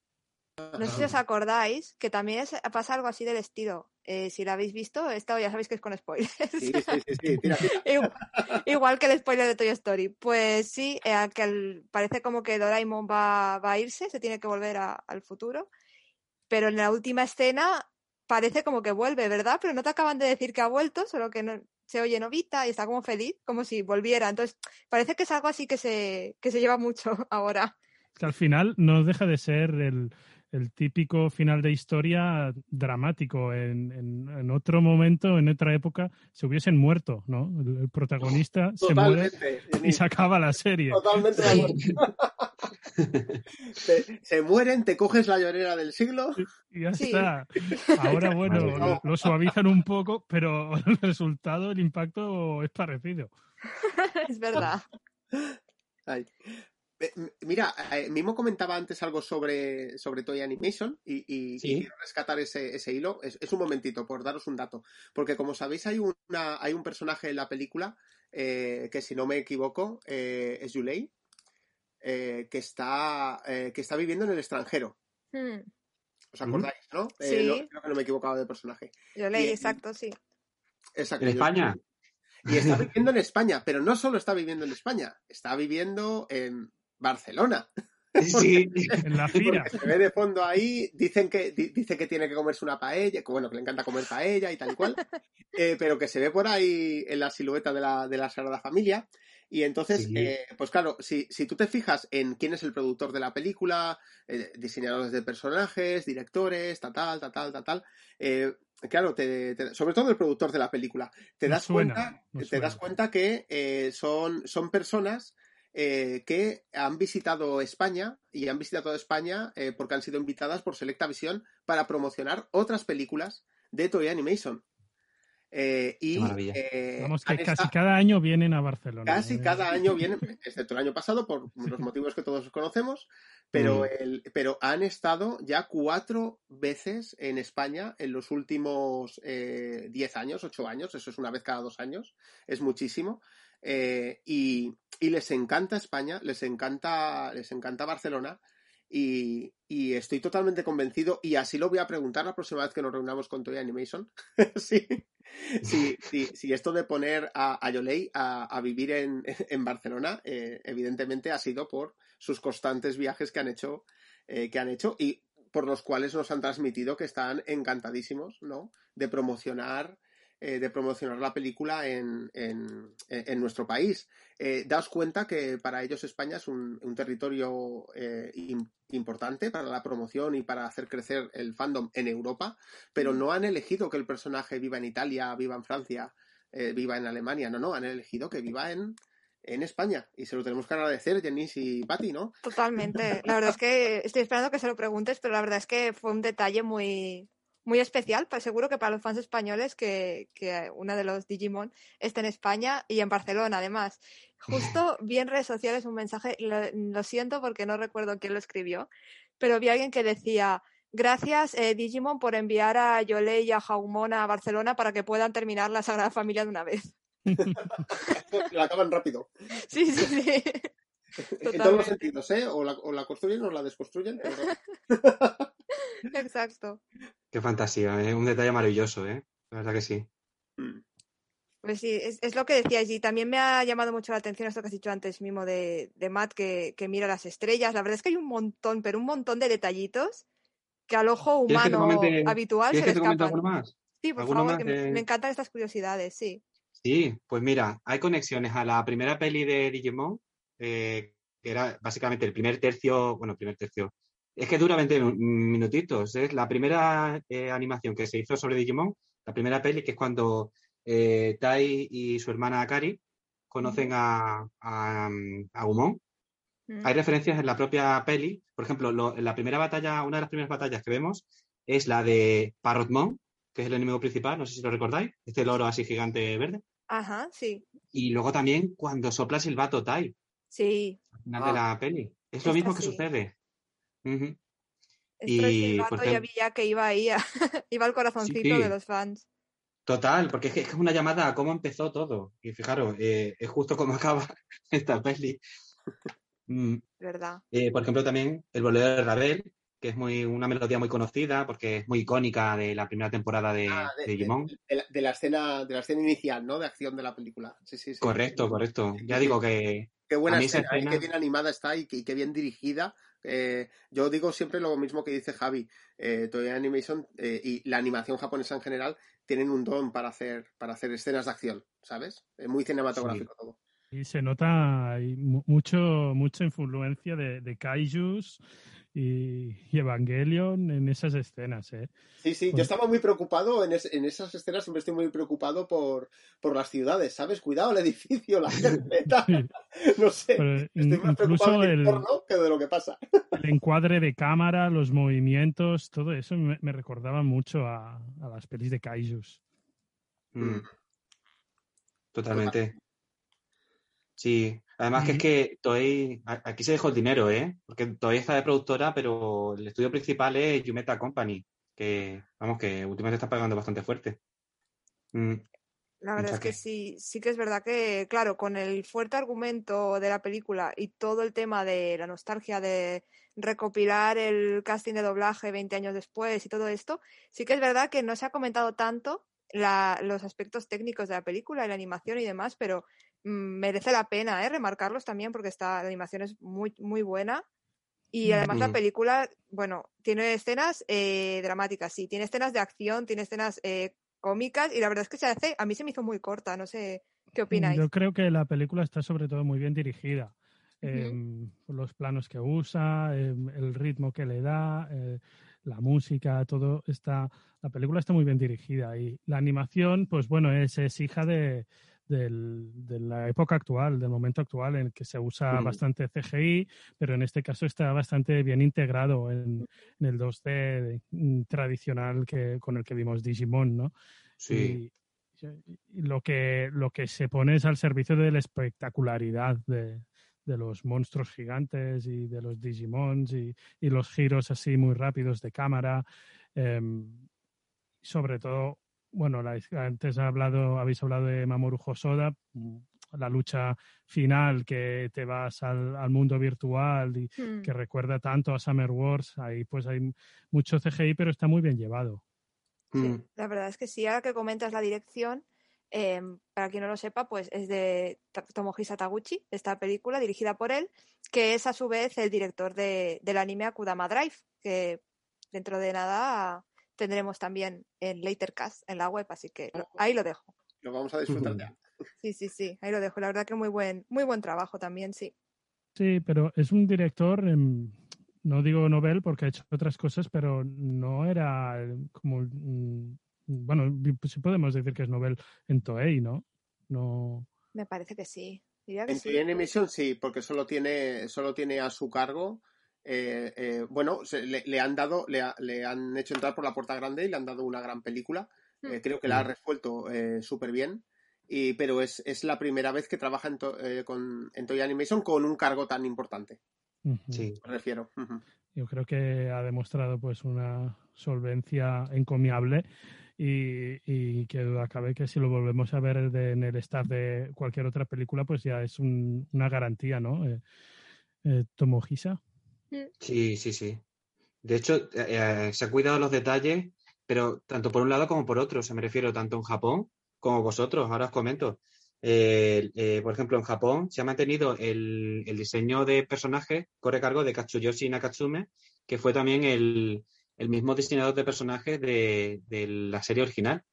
No sé si os acordáis que también pasa algo así del estilo. Eh, si la habéis visto, esto ya sabéis que es con spoilers. Sí, sí, sí, igual, que el spoiler de Toy Story. Pues sí, eh, que parece como que Doraemon va, va, a irse, se tiene que volver al futuro. Pero en la última escena parece como que vuelve, ¿verdad? Pero no te acaban de decir que ha vuelto, solo que no, se oye Novita y está como feliz, como si volviera. Entonces, parece que es algo así que se, que se lleva mucho ahora. Que al final no deja de ser el, el típico final de historia dramático. En, en, otro momento, en otra época, se hubiesen muerto, ¿no? El, protagonista se muere y se acaba la serie. Totalmente se, mueren, te coges la llorera del siglo. Y ya está. Ahora, bueno, lo, suavizan un poco, pero el resultado, el impacto es parecido. es verdad. Ay. Mira, eh, mismo comentaba antes algo sobre, sobre Toy Animation y, quiero rescatar ese, ese hilo. Es, un momentito, por daros un dato. Porque como sabéis, hay, una, hay un personaje en la película eh, que, si no me equivoco, eh, es Yulei, que, está, que está viviendo en el extranjero. Hmm. ¿Os acordáis, no? Sí. No, creo que no me he equivocado de personaje. Yulei, exacto, sí. Exacto. En España. Y está viviendo en España, pero no solo está viviendo en España, está viviendo en Barcelona. Sí, en la fila. Se ve de fondo ahí, dicen que, dice que tiene que comerse una paella, que bueno, que le encanta comer paella y tal y cual, eh, pero que se ve por ahí en la silueta de la, de la Sagrada Familia. Y entonces, eh, pues claro, si, si, tú te fijas en quién es el productor de la película, eh, diseñadores de personajes, directores, tal, tal, tal, tal, tal, claro, sobre todo el productor de la película, te, das, cuenta, te das cuenta que son, son personas eh, que han visitado España y han visitado España eh, porque han sido invitadas por Selecta Visión para promocionar otras películas de Toy Animation. Eh, y, Vamos, que casi cada año vienen a Barcelona. Casi cada año vienen, excepto el año pasado, por los motivos que todos conocemos, pero, mm. el, pero han estado ya cuatro veces en España en los últimos diez años, ocho años, eso es una vez cada dos años, es muchísimo. Eh, y, les encanta España, les encanta, les encanta Barcelona. Y, estoy totalmente convencido, y así lo voy a preguntar la próxima vez que nos reunamos con Toy Animation. sí, sí, sí, esto de poner a, a Yolei a, vivir en, Barcelona, eh, evidentemente ha sido por sus constantes viajes que han hecho, eh, que han hecho y por los cuales nos han transmitido que están encantadísimos, ¿no? De promocionar eh, de promocionar la película en, en, nuestro país. Eh, daos cuenta que para ellos España es un, territorio eh, importante para la promoción y para hacer crecer el fandom en Europa, pero no han elegido que el personaje viva en Italia, viva en Francia, viva en Alemania, no, no, han elegido que viva en, en España. Y se lo tenemos que agradecer, Janice y Patti, ¿no? Totalmente. La verdad es que estoy esperando que se lo preguntes, pero la verdad es que fue un detalle muy, muy especial, pues seguro que para los fans españoles, que, que una de los Digimon está en España y en Barcelona, además. Justo vi en redes sociales un mensaje, lo, siento porque no recuerdo quién lo escribió, pero vi a alguien que decía, gracias eh, Digimon por enviar a Yole y a Jaumon a Barcelona para que puedan terminar la Sagrada Familia de una vez. lo acaban rápido. Sí, sí, sí. En todos los sentidos, ¿eh? O la, o la construyen o la desconstruyen. Exacto. Qué fantasía, ¿eh? un detalle maravilloso, ¿eh? La verdad que sí. Mm. Pues sí, es, lo que decías y también me ha llamado mucho la atención esto que has dicho antes mismo de, de Matt que, que, mira las estrellas. La verdad es que hay un montón, pero un montón de detallitos que al ojo humano habitual se le escapan. Más? Sí, por favor, que me, encantan estas curiosidades, sí. Sí, pues mira, hay conexiones a la primera peli de Digimon, eh, que era básicamente el primer tercio, bueno, primer tercio, es que dura 20 minutitos. Es la primera eh, animación que se hizo sobre Digimon, la primera peli, que es cuando eh, Tai y su hermana Akari conocen a, a, Gumon. Hay referencias en la propia peli. Por ejemplo, en la primera batalla, una de las primeras batallas que vemos es la de Parrotmon, que es el enemigo principal, no sé si lo recordáis, este loro así gigante verde. Ajá, sí. Y luego también cuando sopla el vato Tai. Sí. Al final de la peli. Es lo mismo que sucede. Y, por ya ya que iba ahí, iba al corazoncito de los fans. Total, porque es que es una llamada a cómo empezó todo. Y fijaros, eh, es justo como acaba esta peli. Mm. ¿Verdad? Eh, por ejemplo, también el bolero de Ravel, que es muy una melodía muy conocida porque es muy icónica de la primera temporada de, ah, de, Digimon. De, la escena, de la escena inicial, ¿no? De acción de la película. Sí, sí, correcto, correcto. Ya digo que. Qué buena escena, qué bien animada está y qué bien dirigida Eh, yo digo siempre lo mismo que dice Javi. Eh, Toei Animation eh, y la animación japonesa en general tienen un don para hacer, para hacer escenas de acción, ¿sabes? Es muy cinematográfico todo. Y se nota mucho, mucha influencia de, de kaijus y, Evangelion en esas escenas. ¿eh? Sí, sí, yo estaba muy preocupado en, en, esas escenas, siempre estoy muy preocupado por, por las ciudades, ¿sabes? Cuidado el edificio, la carpeta. no sé, estoy más preocupado del entorno que de lo que pasa. el encuadre de cámara, los movimientos, todo eso me, me recordaba mucho a, a, las pelis de Kaijus. Mm. Totalmente. Sí, además que es que Toei, aquí se dejó el dinero, ¿eh? Porque Toei está de productora, pero el estudio principal es Yumeta Company, que, vamos, que últimamente está pagando bastante fuerte. Mm, La verdad es que, sí, sí que es verdad que, claro, con el fuerte argumento de la película y todo el tema de la nostalgia de recopilar el casting de doblaje 20 años después y todo esto, sí que es verdad que no se ha comentado tanto los aspectos técnicos de la película y la animación y demás, pero merece la pena ¿eh? remarcarlos también porque esta la animación es muy, muy buena. Y además la película, bueno, tiene escenas eh, dramáticas, sí, tiene escenas de acción, tiene escenas eh, cómicas y la verdad es que se hace, a mí se me hizo muy corta, no sé qué opináis. Yo creo que la película está sobre todo muy bien dirigida. Em, los planos que usa, em, el ritmo que le da, eh, la música, todo está. La película está muy bien dirigida y la animación, pues bueno, es, es hija de, del, de la época actual, del momento actual, en que se usa bastante CGI, pero en este caso está bastante bien integrado en, el 2D mm, tradicional que, con el que vimos Digimon, ¿no? Sí. Y, lo, que, lo que se pone es al servicio de la espectacularidad de, de los monstruos gigantes y de los Digimons y, y los giros así muy rápidos de cámara. Em, sobre todo bueno, antes ha hablado, habéis hablado de Mamoru Hosoda, mm, la lucha final que te vas al, mundo virtual y hmm. que recuerda tanto a Summer Wars, ahí pues hay mucho CGI, pero está muy bien llevado. Hmm. la verdad es que sí, ahora que comentas la dirección, em, para quien no lo sepa, pues es de Tomohisa Taguchi, esta película dirigida por él, que es a su vez el director de, del anime Akudama Drive, que dentro de nada tendremos también el Latercast en la web, así que ahí lo dejo. Lo vamos a disfrutar ya. Sí, sí, sí, ahí lo dejo. La verdad que muy buen, muy buen trabajo también, sí. Sí, pero es un director, em, no digo novel porque ha hecho otras cosas, pero no era como, bueno, si podemos decir que es novel en Toei, ¿no? No. Me parece que sí. en Toei Animation sí, porque solo tiene, solo tiene a su cargo eh, eh, bueno, le, han dado, le, han hecho entrar por la puerta grande y le han dado una gran película. Hmm. Eh, creo que la ha resuelto súper bien. Y, pero es, la primera vez que trabaja en, con, en Toy Animation con un cargo tan importante. Sí. Me refiero. Yo creo que ha demostrado pues una solvencia encomiable y, y que duda cabe que si lo volvemos a ver en el staff de cualquier otra película, pues ya es una garantía, ¿no? Tomohisa. Sí, sí, sí. De hecho, eh, se ha cuidado los detalles, pero tanto por un lado como por otro. Se me refiero tanto en Japón como vosotros. Ahora os comento. Eh, por ejemplo, en Japón se ha mantenido el, diseño de personajes, corre cargo de Katsuyoshi Nakatsume, que fue también el, mismo diseñador de personajes de, la serie original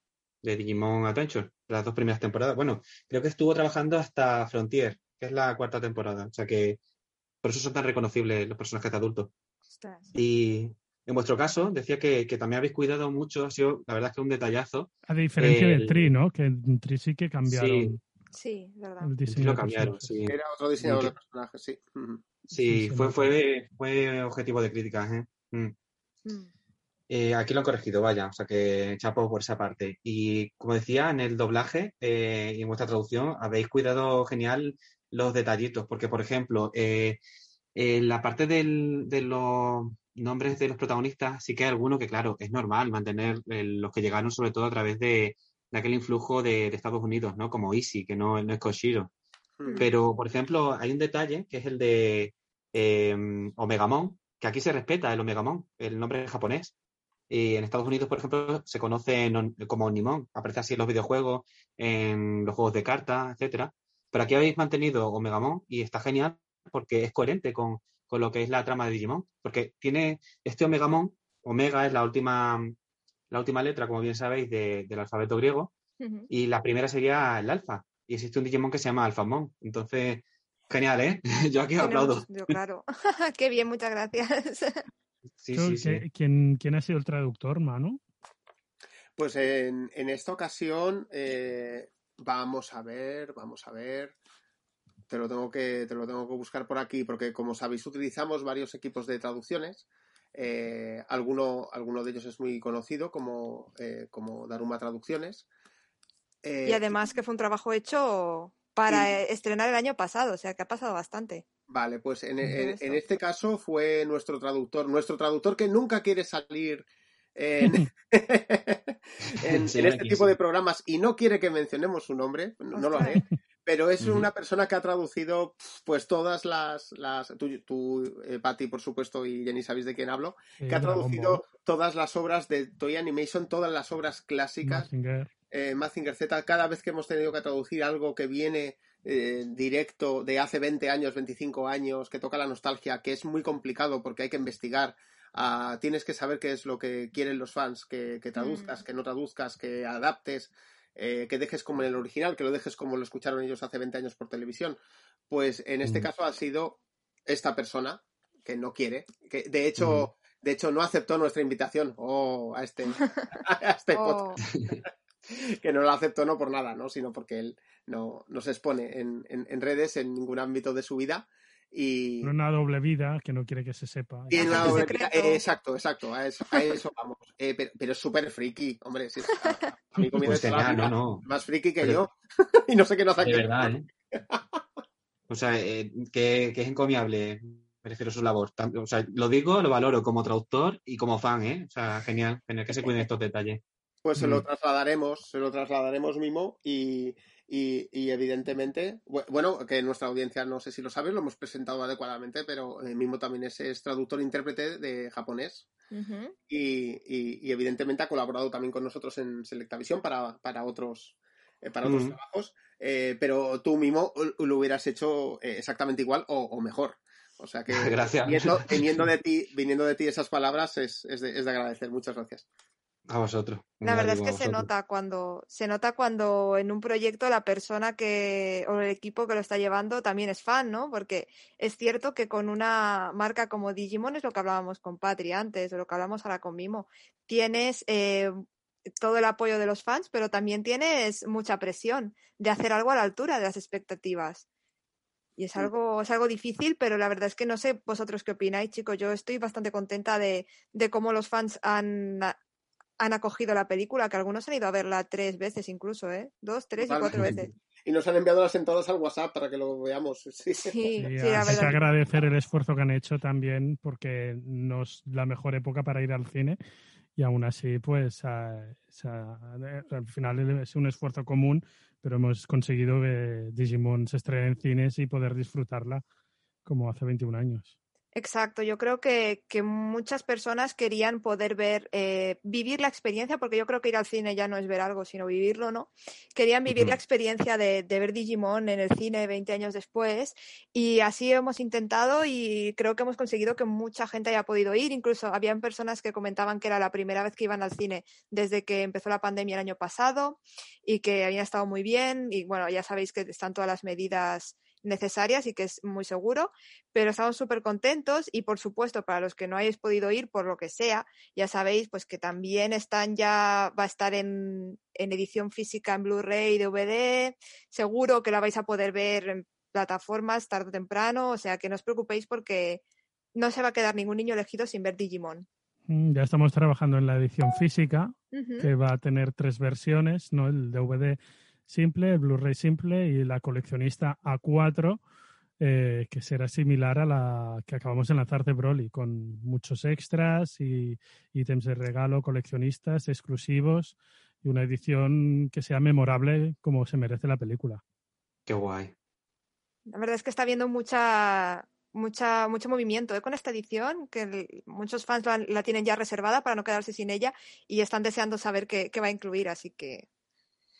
de Digimon Adventure, las dos primeras temporadas. Bueno, creo que estuvo trabajando hasta Frontier, que es la cuarta temporada. O sea que por eso son tan reconocibles los personajes de adultos. Y en vuestro caso, decía que, también habéis cuidado mucho, ha sido, la verdad es que un detallazo. A diferencia del Tri, ¿no? Que en Tri sí que cambiaron. Sí, verdad. El diseño lo cambiaron, sí. Era otro diseñador de personajes, sí. Sí, fue, fue, fue objetivo de críticas, ¿eh? Mm. Mm. ¿eh? aquí lo han corregido, vaya, o sea que chapo por esa parte. Y como decía, en el doblaje eh, y en vuestra traducción habéis cuidado genial los detallitos, porque por ejemplo, eh, en la parte de los nombres de los protagonistas, sí que hay algunos que, claro, es normal mantener los que llegaron sobre todo a través de, aquel influjo de, Estados Unidos, ¿no? Como Easy, que no, no es Koshiro. Hmm. Pero, por ejemplo, hay un detalle que es el de eh, Omegamon, que aquí se respeta el Omegamon, el nombre japonés. Y en Estados Unidos, por ejemplo, se conoce como Nimon, aparece así en los videojuegos, en los juegos de cartas, etcétera. Pero aquí habéis mantenido Omegamon y está genial porque es coherente con, con lo que es la trama de Digimon, porque tiene este Omegamon, Omega es la última, la última letra, como bien sabéis, del alfabeto griego, y la primera sería el alfa, y existe un Digimon que se llama Alphamon, entonces, genial, ¿eh? Yo aquí aplaudo. Yo, claro, qué bien, muchas gracias. Sí, sí, sí. ¿Quién, ¿Quién, ha sido el traductor, Manu? Pues en, en esta ocasión, eh, vamos a ver, vamos a ver. Te lo, tengo que, te lo tengo que buscar por aquí, porque como sabéis, utilizamos varios equipos de traducciones. Eh, alguno, alguno de ellos es muy conocido como, eh, como Daruma Traducciones. y además que fue un trabajo hecho para estrenar el año pasado, o sea que ha pasado bastante. Vale, pues en, en, este caso fue nuestro traductor, nuestro traductor que nunca quiere salir en, en, este tipo de programas y no quiere que mencionemos su nombre, no, lo haré, pero es una persona que ha traducido pues todas las, las tú, tú eh, Patty por supuesto y Jenny sabéis de quién hablo, que ha traducido todas las obras de Toy Animation, todas las obras clásicas, Mazinger. Eh, Mazinger Z, cada vez que hemos tenido que traducir algo que viene eh, directo de hace 20 años, 25 años, que toca la nostalgia, que es muy complicado porque hay que investigar. Ah, tienes que saber qué es lo que quieren los fans, que, traduzcas, mm. que no traduzcas, que adaptes, eh, que dejes como en el original, que lo dejes como lo escucharon ellos hace 20 años por televisión. Pues en este mm. caso ha sido esta persona que no quiere, que de hecho, mm. de hecho no aceptó nuestra invitación oh, a este, a este oh. que no lo aceptó no por nada, ¿no? sino porque él no, no se expone en, en, redes en ningún ámbito de su vida. Y... Una doble vida que no quiere que se sepa. exacto, exacto, a eso, vamos. Eh, pero, es súper friki, hombre. Sí, a, mí pues no, no. más friki que yo. y no sé qué no hace. De verdad, ¿eh? o sea, eh, que, es encomiable prefiero su labor. O sea, lo digo, lo valoro como traductor y como fan, ¿eh? O sea, genial, tener que se cuiden estos detalles. Pues se lo mm. trasladaremos, se lo trasladaremos Mimo y, y, evidentemente, bueno, que nuestra audiencia no sé si lo sabe, lo hemos presentado adecuadamente, pero eh, Mimo también es, traductor e intérprete de japonés y, y, evidentemente ha colaborado también con nosotros en Selectavisión para, para otros, eh, para otros mm. trabajos, eh, pero tú Mimo lo hubieras hecho exactamente igual o, mejor. O sea que gracias. Viniendo, de ti, viniendo de ti esas palabras es, es de agradecer. Muchas gracias. A vosotros. La verdad es que se nota cuando se nota cuando en un proyecto la persona que o el equipo que lo está llevando también es fan, ¿no? Porque es cierto que con una marca como Digimon es lo que hablábamos con Patri antes, o lo que hablamos ahora con Mimo, tienes eh, todo el apoyo de los fans, pero también tienes mucha presión de hacer algo a la altura de las expectativas. Y es mm. algo, es algo difícil, pero la verdad es que no sé vosotros qué opináis, chicos. Yo estoy bastante contenta de, de cómo los fans han, han acogido la película, que algunos han ido a verla tres veces incluso, ¿eh? Dos, tres y cuatro veces. Y nos han enviado las entradas al WhatsApp para que lo veamos. Sí, sí, la verdad. agradecer el esfuerzo que han hecho también, porque no es la mejor época para ir al cine. Y aún así, pues al final es un esfuerzo común, pero hemos conseguido que Digimon se estrene en cines y poder disfrutarla como hace 21 años. Exacto, yo creo que, que muchas personas querían poder ver, eh, vivir la experiencia, porque yo creo que ir al cine ya no es ver algo, sino vivirlo, ¿no? Querían vivir la experiencia de, de, ver Digimon en el cine 20 años después y así hemos intentado y creo que hemos conseguido que mucha gente haya podido ir, incluso habían personas que comentaban que era la primera vez que iban al cine desde que empezó la pandemia el año pasado y que habían estado muy bien y bueno, ya sabéis que están todas las medidas necesarias y que es muy seguro, pero estamos súper contentos y por supuesto para los que no hayáis podido ir por lo que sea, ya sabéis pues que también están ya, va a estar en, en edición física en Blu-ray, DVD, seguro que la vais a poder ver en plataformas tarde o temprano, o sea que no os preocupéis porque no se va a quedar ningún niño elegido sin ver Digimon. Mm, ya estamos trabajando en la edición física, que va a tener tres versiones, ¿no? El DVD simple, el Blu-ray simple y la coleccionista A4, eh, que será similar a la que acabamos de lanzar de Broly, con muchos extras y ítems de regalo coleccionistas exclusivos y una edición que sea memorable como se merece la película. Qué guay. La verdad es que está habiendo mucha, mucha, mucho movimiento ¿eh? con esta edición, que muchos fans la, tienen ya reservada para no quedarse sin ella y están deseando saber qué, qué va a incluir, así que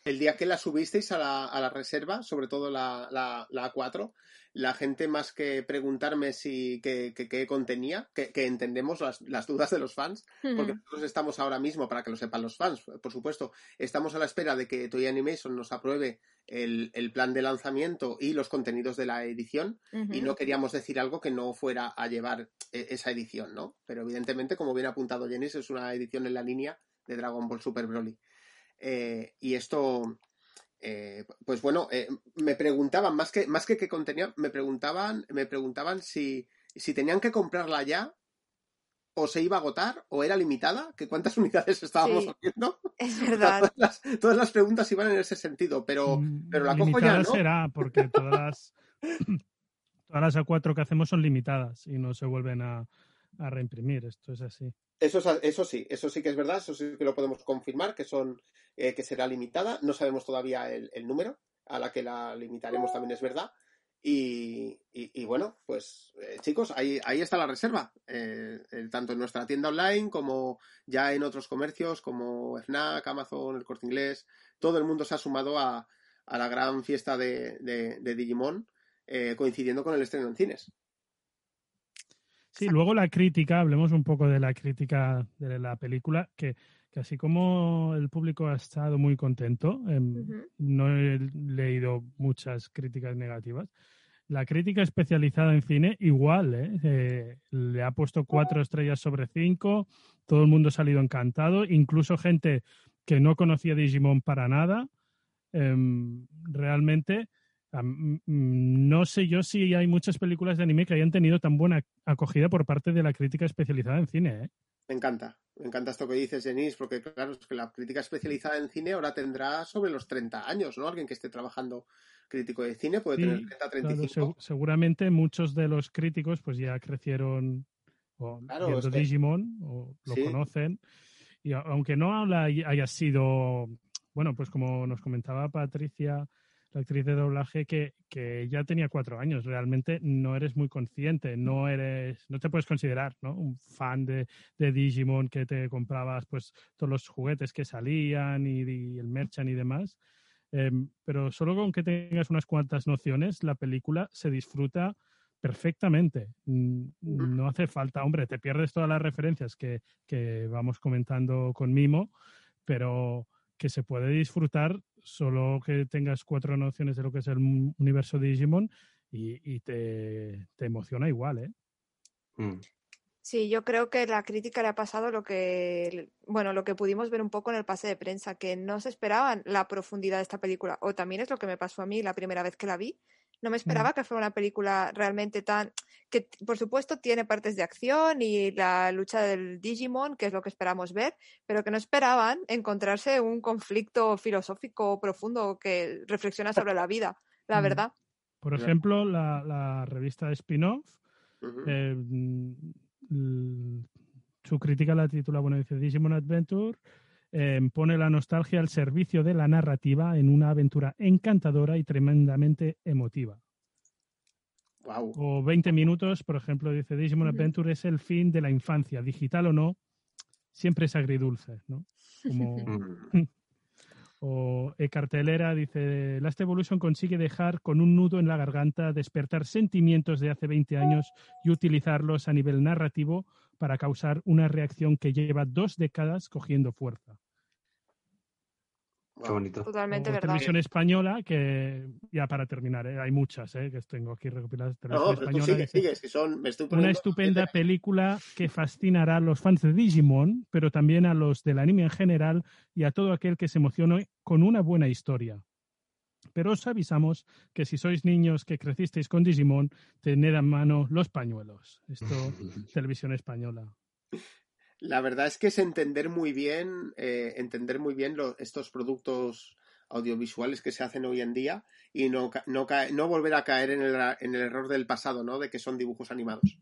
El día que la subisteis a la, a la reserva, sobre todo la, la, la A4, la gente más que preguntarme si qué, contenía, que, entendemos las, las, dudas de los fans, porque nosotros estamos ahora mismo, para que lo sepan los fans, por supuesto, estamos a la espera de que Toy Animation nos apruebe el, el plan de lanzamiento y los contenidos de la edición, y no queríamos decir algo que no fuera a llevar e, esa edición, ¿no? Pero evidentemente, como bien ha apuntado Jenny, es una edición en la línea de Dragon Ball Super Broly. Eh, y esto, eh, pues bueno, eh, me preguntaban, más que, más que qué contenía, me preguntaban, me preguntaban si, si tenían que comprarla ya o se iba a agotar o era limitada, que cuántas unidades estábamos haciendo. Es verdad. Todas las, preguntas iban en ese sentido, pero, mm, pero la cojo ya, ¿no? será, porque todas las, todas las A4 que hacemos son limitadas y no se vuelven a, a reimprimir. Esto es así. Eso, eso sí, eso sí que es verdad, eso sí que lo podemos confirmar, que son eh, que será limitada. No sabemos todavía el, número a la que la limitaremos, también es verdad. Y, bueno, pues eh, chicos, ahí, ahí está la reserva, eh, tanto en nuestra tienda online como ya en otros comercios como FNAC, Amazon, el Corte Inglés. Todo el mundo se ha sumado a, la gran fiesta de, de Digimon, coincidiendo con el estreno en cines. Sí, luego la crítica, hablemos un poco de la crítica de la película, que, así como el público ha estado muy contento, em, no he leído muchas críticas negativas. La crítica especializada en cine, igual, ¿eh? Eh, le ha puesto cuatro estrellas sobre cinco, todo el mundo ha salido encantado, incluso gente que no conocía Digimon para nada. Em, realmente no sé yo si hay muchas películas de anime que hayan tenido tan buena acogida por parte de la crítica especializada en cine. ¿eh? Me encanta, me encanta esto que dices, Denise, porque claro, es que la crítica especializada en cine ahora tendrá sobre los 30 años, ¿no? Alguien que esté trabajando crítico de cine puede tener 30, 35. seguramente muchos de los críticos pues ya crecieron o viendo Digimon o lo conocen. Y aunque no haya sido, bueno, pues como nos comentaba Patricia, la actriz de doblaje que, que, ya tenía cuatro años. Realmente no eres muy consciente, no eres, no te puedes considerar ¿no? un fan de, de, Digimon que te comprabas pues todos los juguetes que salían y, el merchan y demás. Em, pero solo con que tengas unas cuantas nociones, la película se disfruta perfectamente. No hace falta, hombre, te pierdes todas las referencias que, que vamos comentando con Mimo, pero que se puede disfrutar solo que tengas cuatro nociones de lo que es el universo de Digimon y, te, emociona igual, ¿eh? Mm. Sí, yo creo que la crítica le ha pasado lo que, bueno, lo que pudimos ver un poco en el pase de prensa, que no se esperaban la profundidad de esta película, o también es lo que me pasó a mí la primera vez que la vi, no me esperaba que fuera una película realmente tan. que por supuesto tiene partes de acción y la lucha del Digimon, que es lo que esperamos ver, pero que no esperaban encontrarse un conflicto filosófico profundo que reflexiona sobre la vida, la verdad. Por ejemplo, la, revista Spin-off. Eh, su crítica la titula, bueno, dice Digimon Adventure Em, pone la nostalgia al servicio de la narrativa en una aventura encantadora y tremendamente emotiva. O 20 minutos, por ejemplo, dice Digimon Adventure es el fin de la infancia, digital o no, siempre es agridulce, ¿no? Como... o e cartelera dice, Last Evolution consigue dejar con un nudo en la garganta, despertar sentimientos de hace 20 años y utilizarlos a nivel narrativo para causar una reacción que lleva dos décadas cogiendo fuerza. Qué bonito. Totalmente verdad. Televisión española, que ya para terminar, ¿eh? hay muchas ¿eh? que tengo aquí recopiladas. No, española, una estupenda película que fascinará a los fans de Digimon, pero también a los del anime en general y a todo aquel que se emocione con una buena historia. Pero os avisamos que si sois niños que crecisteis con Digimon, tened a mano los pañuelos. Esto, televisión española. La verdad es que es entender muy bien, eh, entender muy bien estos productos audiovisuales que se hacen hoy en día y no, no, no volver a caer en el, en el, error del pasado, ¿no? De que son dibujos animados.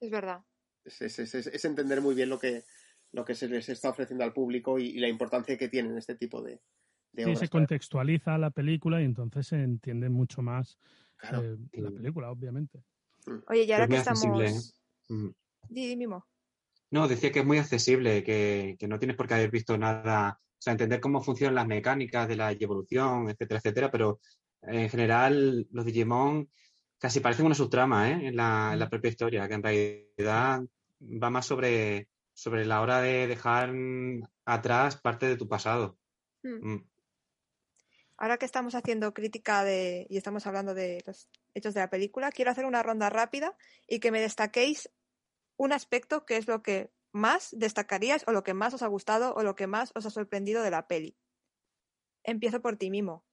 Es verdad. Es, entender muy bien lo que, lo que se les está ofreciendo al público y, la importancia que tienen este tipo de, de sí, se contextualiza la película y entonces se entiende mucho más eh, la película, obviamente. Mm. Oye, y ahora que estamos... Mm. Di, No, decía que es muy accesible, que, no tienes por qué haber visto nada O sea, entender cómo funcionan las mecánicas de la evolución, etcétera, etcétera, pero en general los Digimon casi parecen una subtrama ¿eh? en, la, en la propia historia, que en realidad va más sobre, sobre la hora de dejar atrás parte de tu pasado. Hmm. Mm. Ahora que estamos haciendo crítica de, y estamos hablando de los hechos de la película, quiero hacer una ronda rápida y que me destaquéis un aspecto que es lo que más destacaríais o lo que más os ha gustado o lo que más os ha sorprendido de la peli. Empiezo por ti, Mimo.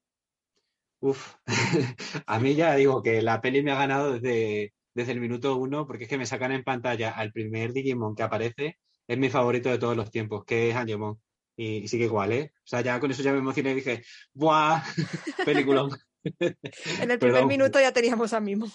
Uf, a mí ya digo que la peli me ha ganado desde, desde el minuto uno porque es que me sacan en pantalla al primer Digimon que aparece, es mi favorito de todos los tiempos, que es Angemon. Y, sigue igual, ¿eh? O sea, ya con eso ya me emocioné y dije, ¡buah! Peliculón. En el primer minuto ya teníamos a Mimo.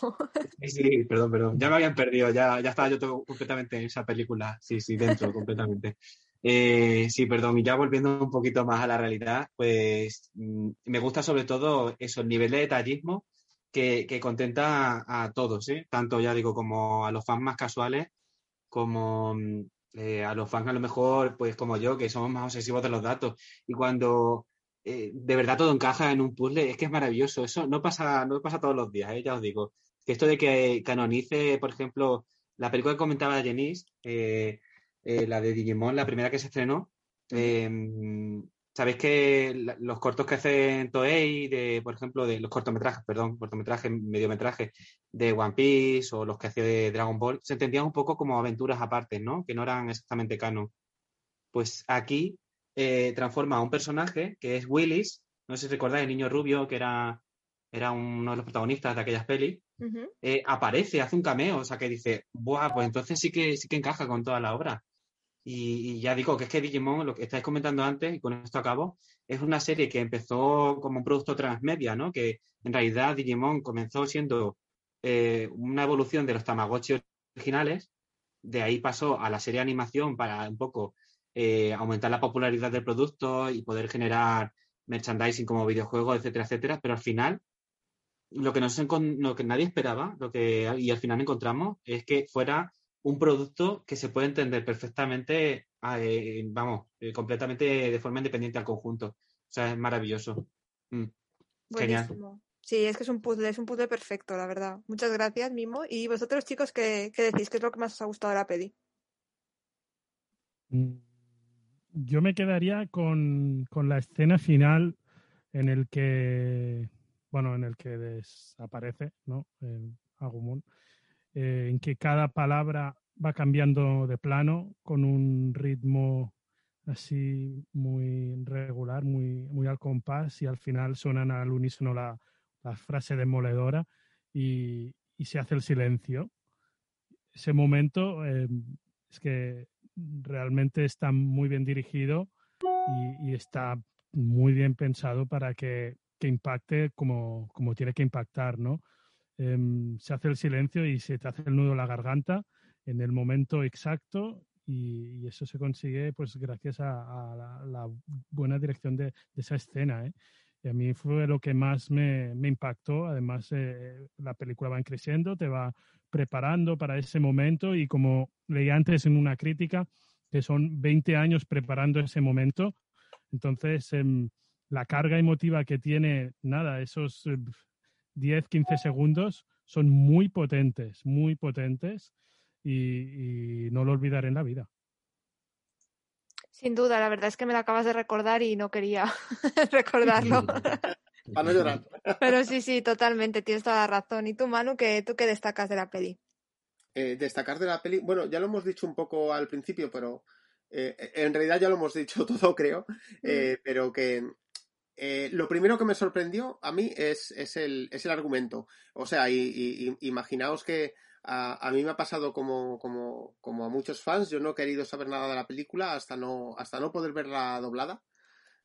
sí, sí, perdón, perdón. Ya me habían perdido, ya, ya estaba yo todo completamente en esa película. Sí, sí, dentro, completamente. Eh, sí, perdón, y ya volviendo un poquito más a la realidad, pues mm, me gusta sobre todo eso, el nivel de detallismo que, que contenta a, todos, ¿eh? tanto ya digo como a los fans más casuales como mm, eh, a los fans a lo mejor, pues como yo, que somos más obsesivos de los datos. Y cuando eh, de verdad todo encaja en un puzzle, es que es maravilloso. Eso no pasa, no pasa todos los días, ¿eh? ya os digo. Esto de que canonice, por ejemplo, la película que comentaba Janice, la de Digimon, la primera que se estrenó, Sabéis que los cortos que hace Toei, de, por ejemplo, de los cortometrajes, perdón, cortometrajes, mediometrajes de One Piece o los que hacía de Dragon Ball, se entendían un poco como aventuras aparte, ¿no? Que no eran exactamente canon. Pues aquí eh, transforma a un personaje que es Willis, no sé si recordáis, el niño rubio que era, era uno de los protagonistas de aquellas pelis, eh, aparece, hace un cameo, o sea que dice, ¡buah! Pues entonces sí que, sí que encaja con toda la obra. Y, ya digo que es que Digimon, lo que estáis comentando antes, y con esto acabo, es una serie que empezó como un producto transmedia, ¿no? Que en realidad Digimon comenzó siendo eh, una evolución de los Tamagotchi originales, de ahí pasó a la serie de animación para un poco eh, aumentar la popularidad del producto y poder generar merchandising como videojuegos, etcétera, etcétera, pero al final lo que, nos, lo que nadie esperaba lo que, y al final encontramos es que fuera un producto que se puede entender perfectamente, ah, eh, vamos, eh, completamente de forma independiente al conjunto. O sea, es maravilloso. Mm, genial. Sí, es que es un puzzle, es un puzzle perfecto, la verdad. Muchas gracias, Mimo. Y vosotros, chicos, ¿qué, decís? ¿Qué es lo que más os ha gustado de la peli? Mm, yo me quedaría con, la escena final en el que, bueno, en el que desaparece, ¿no? Agumon. Eh, en que cada palabra va cambiando de plano con un ritmo así muy regular, muy, muy al compás y al final suenan al unísono la, la frase demoledora y, y, se hace el silencio. Ese momento eh, es que realmente está muy bien dirigido y, está muy bien pensado para que, que impacte como, como, tiene que impactar, ¿no? Em, se hace el silencio y se te hace el nudo en la garganta en el momento exacto y, eso se consigue pues gracias a, la, buena dirección de, esa escena. ¿eh? Y a mí fue lo que más me, impactó. Además, eh, la película va creciendo, te va preparando para ese momento y como leí antes en una crítica, que son 20 años preparando ese momento. Entonces, em, la carga emotiva que tiene, nada, esos 10, 15 segundos son muy potentes, muy potentes y, no lo olvidaré en la vida. Sin duda, la verdad es que me lo acabas de recordar y no quería recordarlo. Para no llorar. Pero sí, sí, totalmente, tienes toda la razón. ¿Y tú, Manu, qué, tú qué destacas de la peli? Eh, destacar de la peli, bueno, ya lo hemos dicho un poco al principio, pero eh, en realidad ya lo hemos dicho todo, creo, eh, pero que eh, lo primero que me sorprendió a mí es, el, argumento. O sea, y, imaginaos que a, mí me ha pasado como, como, a muchos fans, yo no he querido saber nada de la película hasta no, hasta no poder verla doblada,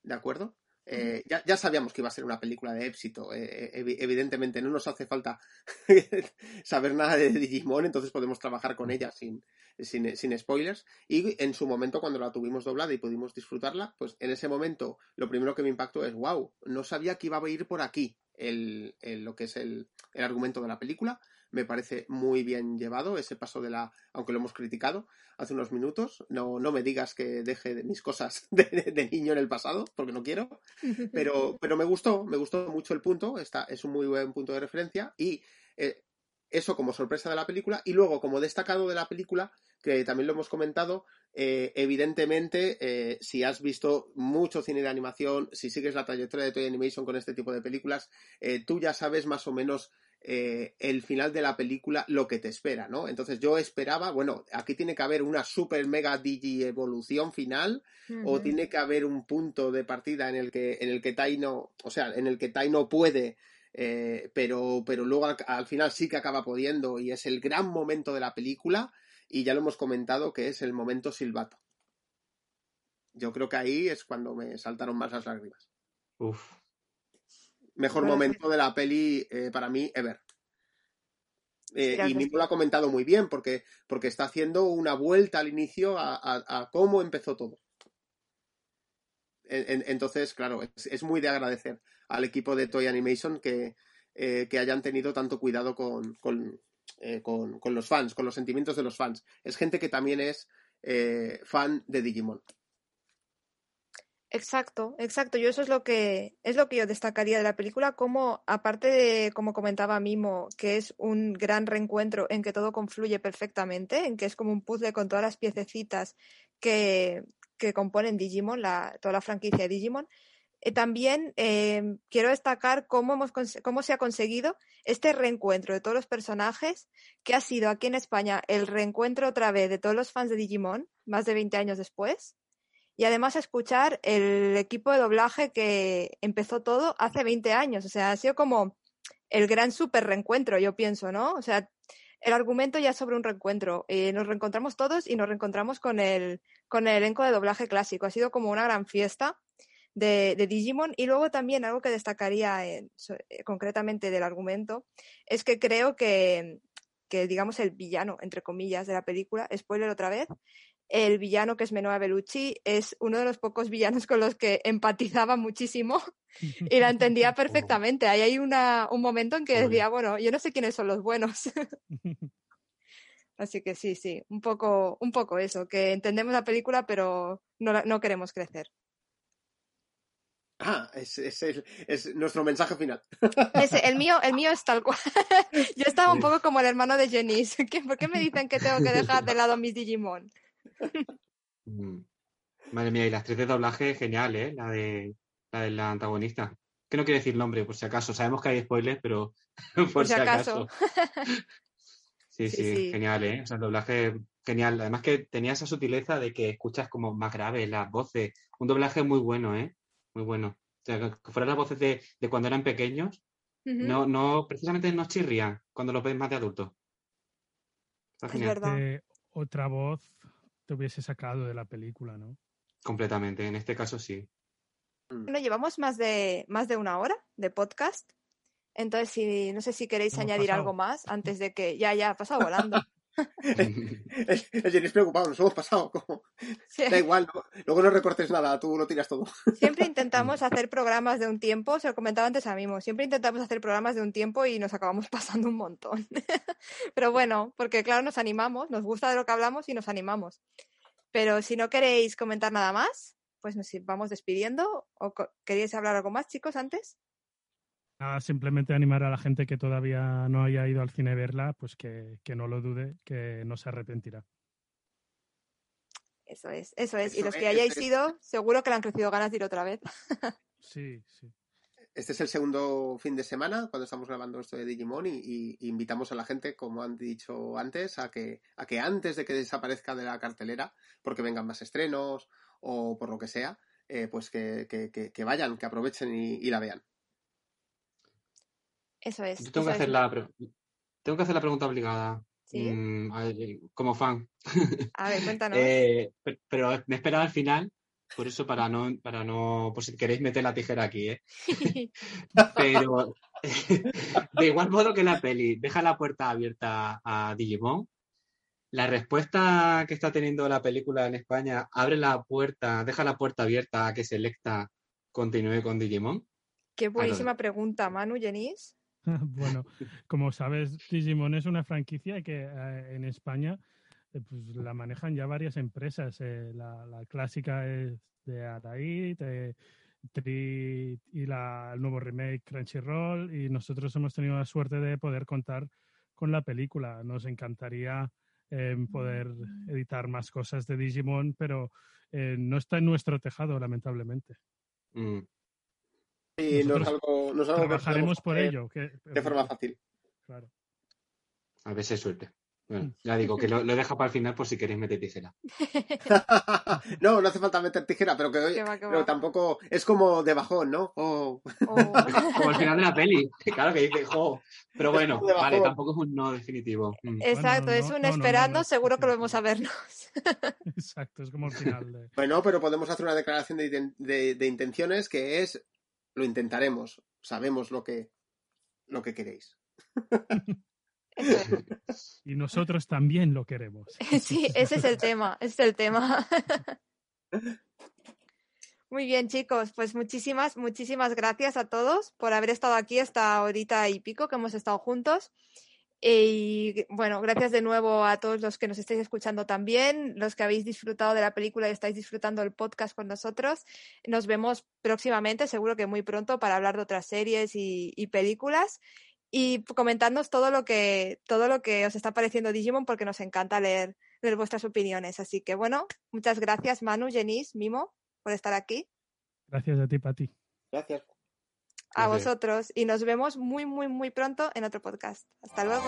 ¿de acuerdo? Eh, ya, sabíamos que iba a ser una película de éxito. Eh, evidentemente no nos hace falta saber nada de Digimon, entonces podemos trabajar con ella sin, sin, spoilers. Y en su momento, cuando la tuvimos doblada y pudimos disfrutarla, pues en ese momento lo primero que me impactó es, wow, no sabía que iba a ir por aquí. El, lo que es el, el, argumento de la película. Me parece muy bien llevado ese paso de la, aunque lo hemos criticado hace unos minutos. No, no me digas que deje mis cosas de, niño en el pasado, porque no quiero. Pero, pero me gustó, me gustó mucho el punto. Está, es un muy buen punto de referencia y eh, eso como sorpresa de la película y luego como destacado de la película, que también lo hemos comentado, eh, evidentemente, eh, si has visto mucho cine de animación, si sigues la trayectoria de Toy Animation con este tipo de películas, eh, tú ya sabes más o menos el final de la película, lo que te espera, ¿no? Entonces yo esperaba, bueno, aquí tiene que haber una super mega digi evolución final, o tiene que haber un punto de partida en el que, en el que Tai no, o sea, en el que Tai no puede eh, pero, pero luego al, final sí que acaba pudiendo y es el gran momento de la película y ya lo hemos comentado que es el momento silbato. Yo creo que ahí es cuando me saltaron más las lágrimas. Mejor momento de la peli eh, para mí, ever. Eh, y Mimo lo ha comentado muy bien porque, porque está haciendo una vuelta al inicio a, cómo empezó todo. entonces, claro, es, muy de agradecer al equipo de Toy Animation que, eh, que hayan tenido tanto cuidado eh, con, con, los fans, con los sentimientos de los fans. Es gente que también es eh, fan de Digimon. Exacto, exacto. Yo eso es lo que es lo que yo destacaría de la película, como aparte de como comentaba Mimo, que es un gran reencuentro en que todo confluye perfectamente, en que es como un puzzle con todas las piececitas que, que componen Digimon, la, toda la franquicia de Digimon. Eh, también em, quiero destacar cómo, hemos, cómo se ha conseguido este reencuentro de todos los personajes, que ha sido aquí en España el reencuentro otra vez de todos los fans de Digimon, más de 20 años después. Y además escuchar el equipo de doblaje que empezó todo hace 20 años. O sea, ha sido como el gran super reencuentro, yo pienso, ¿no? O sea, el argumento ya sobre un reencuentro. Eh, nos reencontramos todos y nos reencontramos con el, con el elenco de doblaje clásico. Ha sido como una gran fiesta de, Digimon. Y luego también algo que destacaría eh, concretamente del argumento es que creo que, que, digamos, el villano, entre comillas, de la película, spoiler otra vez, el villano que es Menoa Bellucci es uno de los pocos villanos con los que empatizaba muchísimo y la entendía perfectamente. Ahí hay una, un momento en que decía, bueno, yo no sé quiénes son los buenos. Así que sí, sí, un poco, un poco eso, que entendemos la película pero no, no queremos crecer. Ah, es, es, nuestro mensaje final. el, mío, el mío es tal cual. Yo estaba un poco como el hermano de Jenice. ¿Por qué me dicen que tengo que dejar de lado mis Digimon? Mm. Madre mía, y la actriz de doblaje, genial, ¿eh? La de la, de la antagonista. Que no quiere decir nombre, por si acaso. Sabemos que hay spoilers, pero por, si acaso. Sí, sí, genial, ¿eh? O sea, el doblaje genial. Además que tenía esa sutileza de que escuchas como más grave las voces. Un doblaje muy bueno, ¿eh? Muy bueno. O sea, que fueran las voces de, cuando eran pequeños, no, no, precisamente no chirrían cuando los ves más de adultos. Es verdad. otra voz te hubiese sacado de la película, ¿no? Completamente, en este caso sí. Mm. Bueno, llevamos más de, más de una hora de podcast. Entonces, si, no sé si queréis añadir algo más antes de que ya, ya, ha pasado volando. Es preocupado, nos hemos pasado. Como... Da igual, luego no recortes nada, tú lo tiras todo. Siempre intentamos hacer programas de un tiempo, se lo comentaba antes a Mimo, siempre intentamos hacer programas de un tiempo y nos acabamos pasando un montón. Pero bueno, porque claro, nos animamos, nos gusta de lo que hablamos y nos animamos. Pero si no queréis comentar nada más, pues nos vamos despidiendo. ¿O queréis hablar algo más, chicos, antes? Simplemente animar a la gente que todavía no haya ido al cine a verla, pues que, no lo dude, que no se arrepentirá. Eso es, eso es. y los que hayáis ido, seguro que le han crecido ganas de ir otra vez. sí, sí. Este es el segundo fin de semana cuando estamos grabando esto de Digimon y, invitamos a la gente, como han dicho antes, a que, a que antes de que desaparezca de la cartelera, porque vengan más estrenos o por lo que sea, eh, pues que, vayan, que aprovechen y la vean. Eso es. tengo, que hacer la tengo que hacer la pregunta obligada. Mm, como fan. A ver, cuéntanos. Eh, pero me he esperado al final, por eso para no, para no, por si queréis meter la tijera aquí, ¿eh? pero de igual modo que la peli deja la puerta abierta a Digimon, la respuesta que está teniendo la película en España abre la puerta, deja la puerta abierta a que Selecta continúe con Digimon. Qué buenísima pregunta, Manu, Jenis. bueno, como sabes, Digimon es una franquicia que eh, en España eh, pues, la manejan ya varias empresas. Eh, la, clásica es de Araid, Tri y la, el nuevo remake Crunchyroll y nosotros hemos tenido la suerte de poder contar con la película. Nos encantaría poder editar más cosas de Digimon, pero no está en nuestro tejado, lamentablemente. Mm. Y no es algo, no es algo trabajaremos por ello. de forma fácil. Claro. A veces suerte. Bueno, mm. ya digo que lo, lo deja para el final por si queréis meter tijera. no, no hace falta meter tijera, pero que pero tampoco es como de bajón, ¿no? Oh. como el final de la peli. Claro que dice, jo. Pero bueno, vale, tampoco es un no definitivo. Mm. Exacto, es un esperando, seguro que lo vamos a vernos. Exacto, es como el final de... Bueno, pero podemos hacer una declaración de, de intenciones que es lo intentaremos, sabemos lo que, lo que queréis. y nosotros también lo queremos. Sí, ese es el tema, ese es el tema. Muy bien, chicos, pues muchísimas, muchísimas gracias a todos por haber estado aquí esta horita y pico que hemos estado juntos. Y bueno, gracias de nuevo a todos los que nos estáis escuchando también, los que habéis disfrutado de la película y estáis disfrutando el podcast con nosotros. Nos vemos próximamente, seguro que muy pronto, para hablar de otras series y, películas y comentarnos todo lo que todo lo que os está pareciendo Digimon porque nos encanta leer, leer vuestras opiniones. Así que bueno, muchas gracias Manu, Jenis, Mimo por estar aquí. Gracias a ti, Pati. Gracias a vosotros y nos vemos muy, muy, muy pronto en otro podcast. Hasta luego.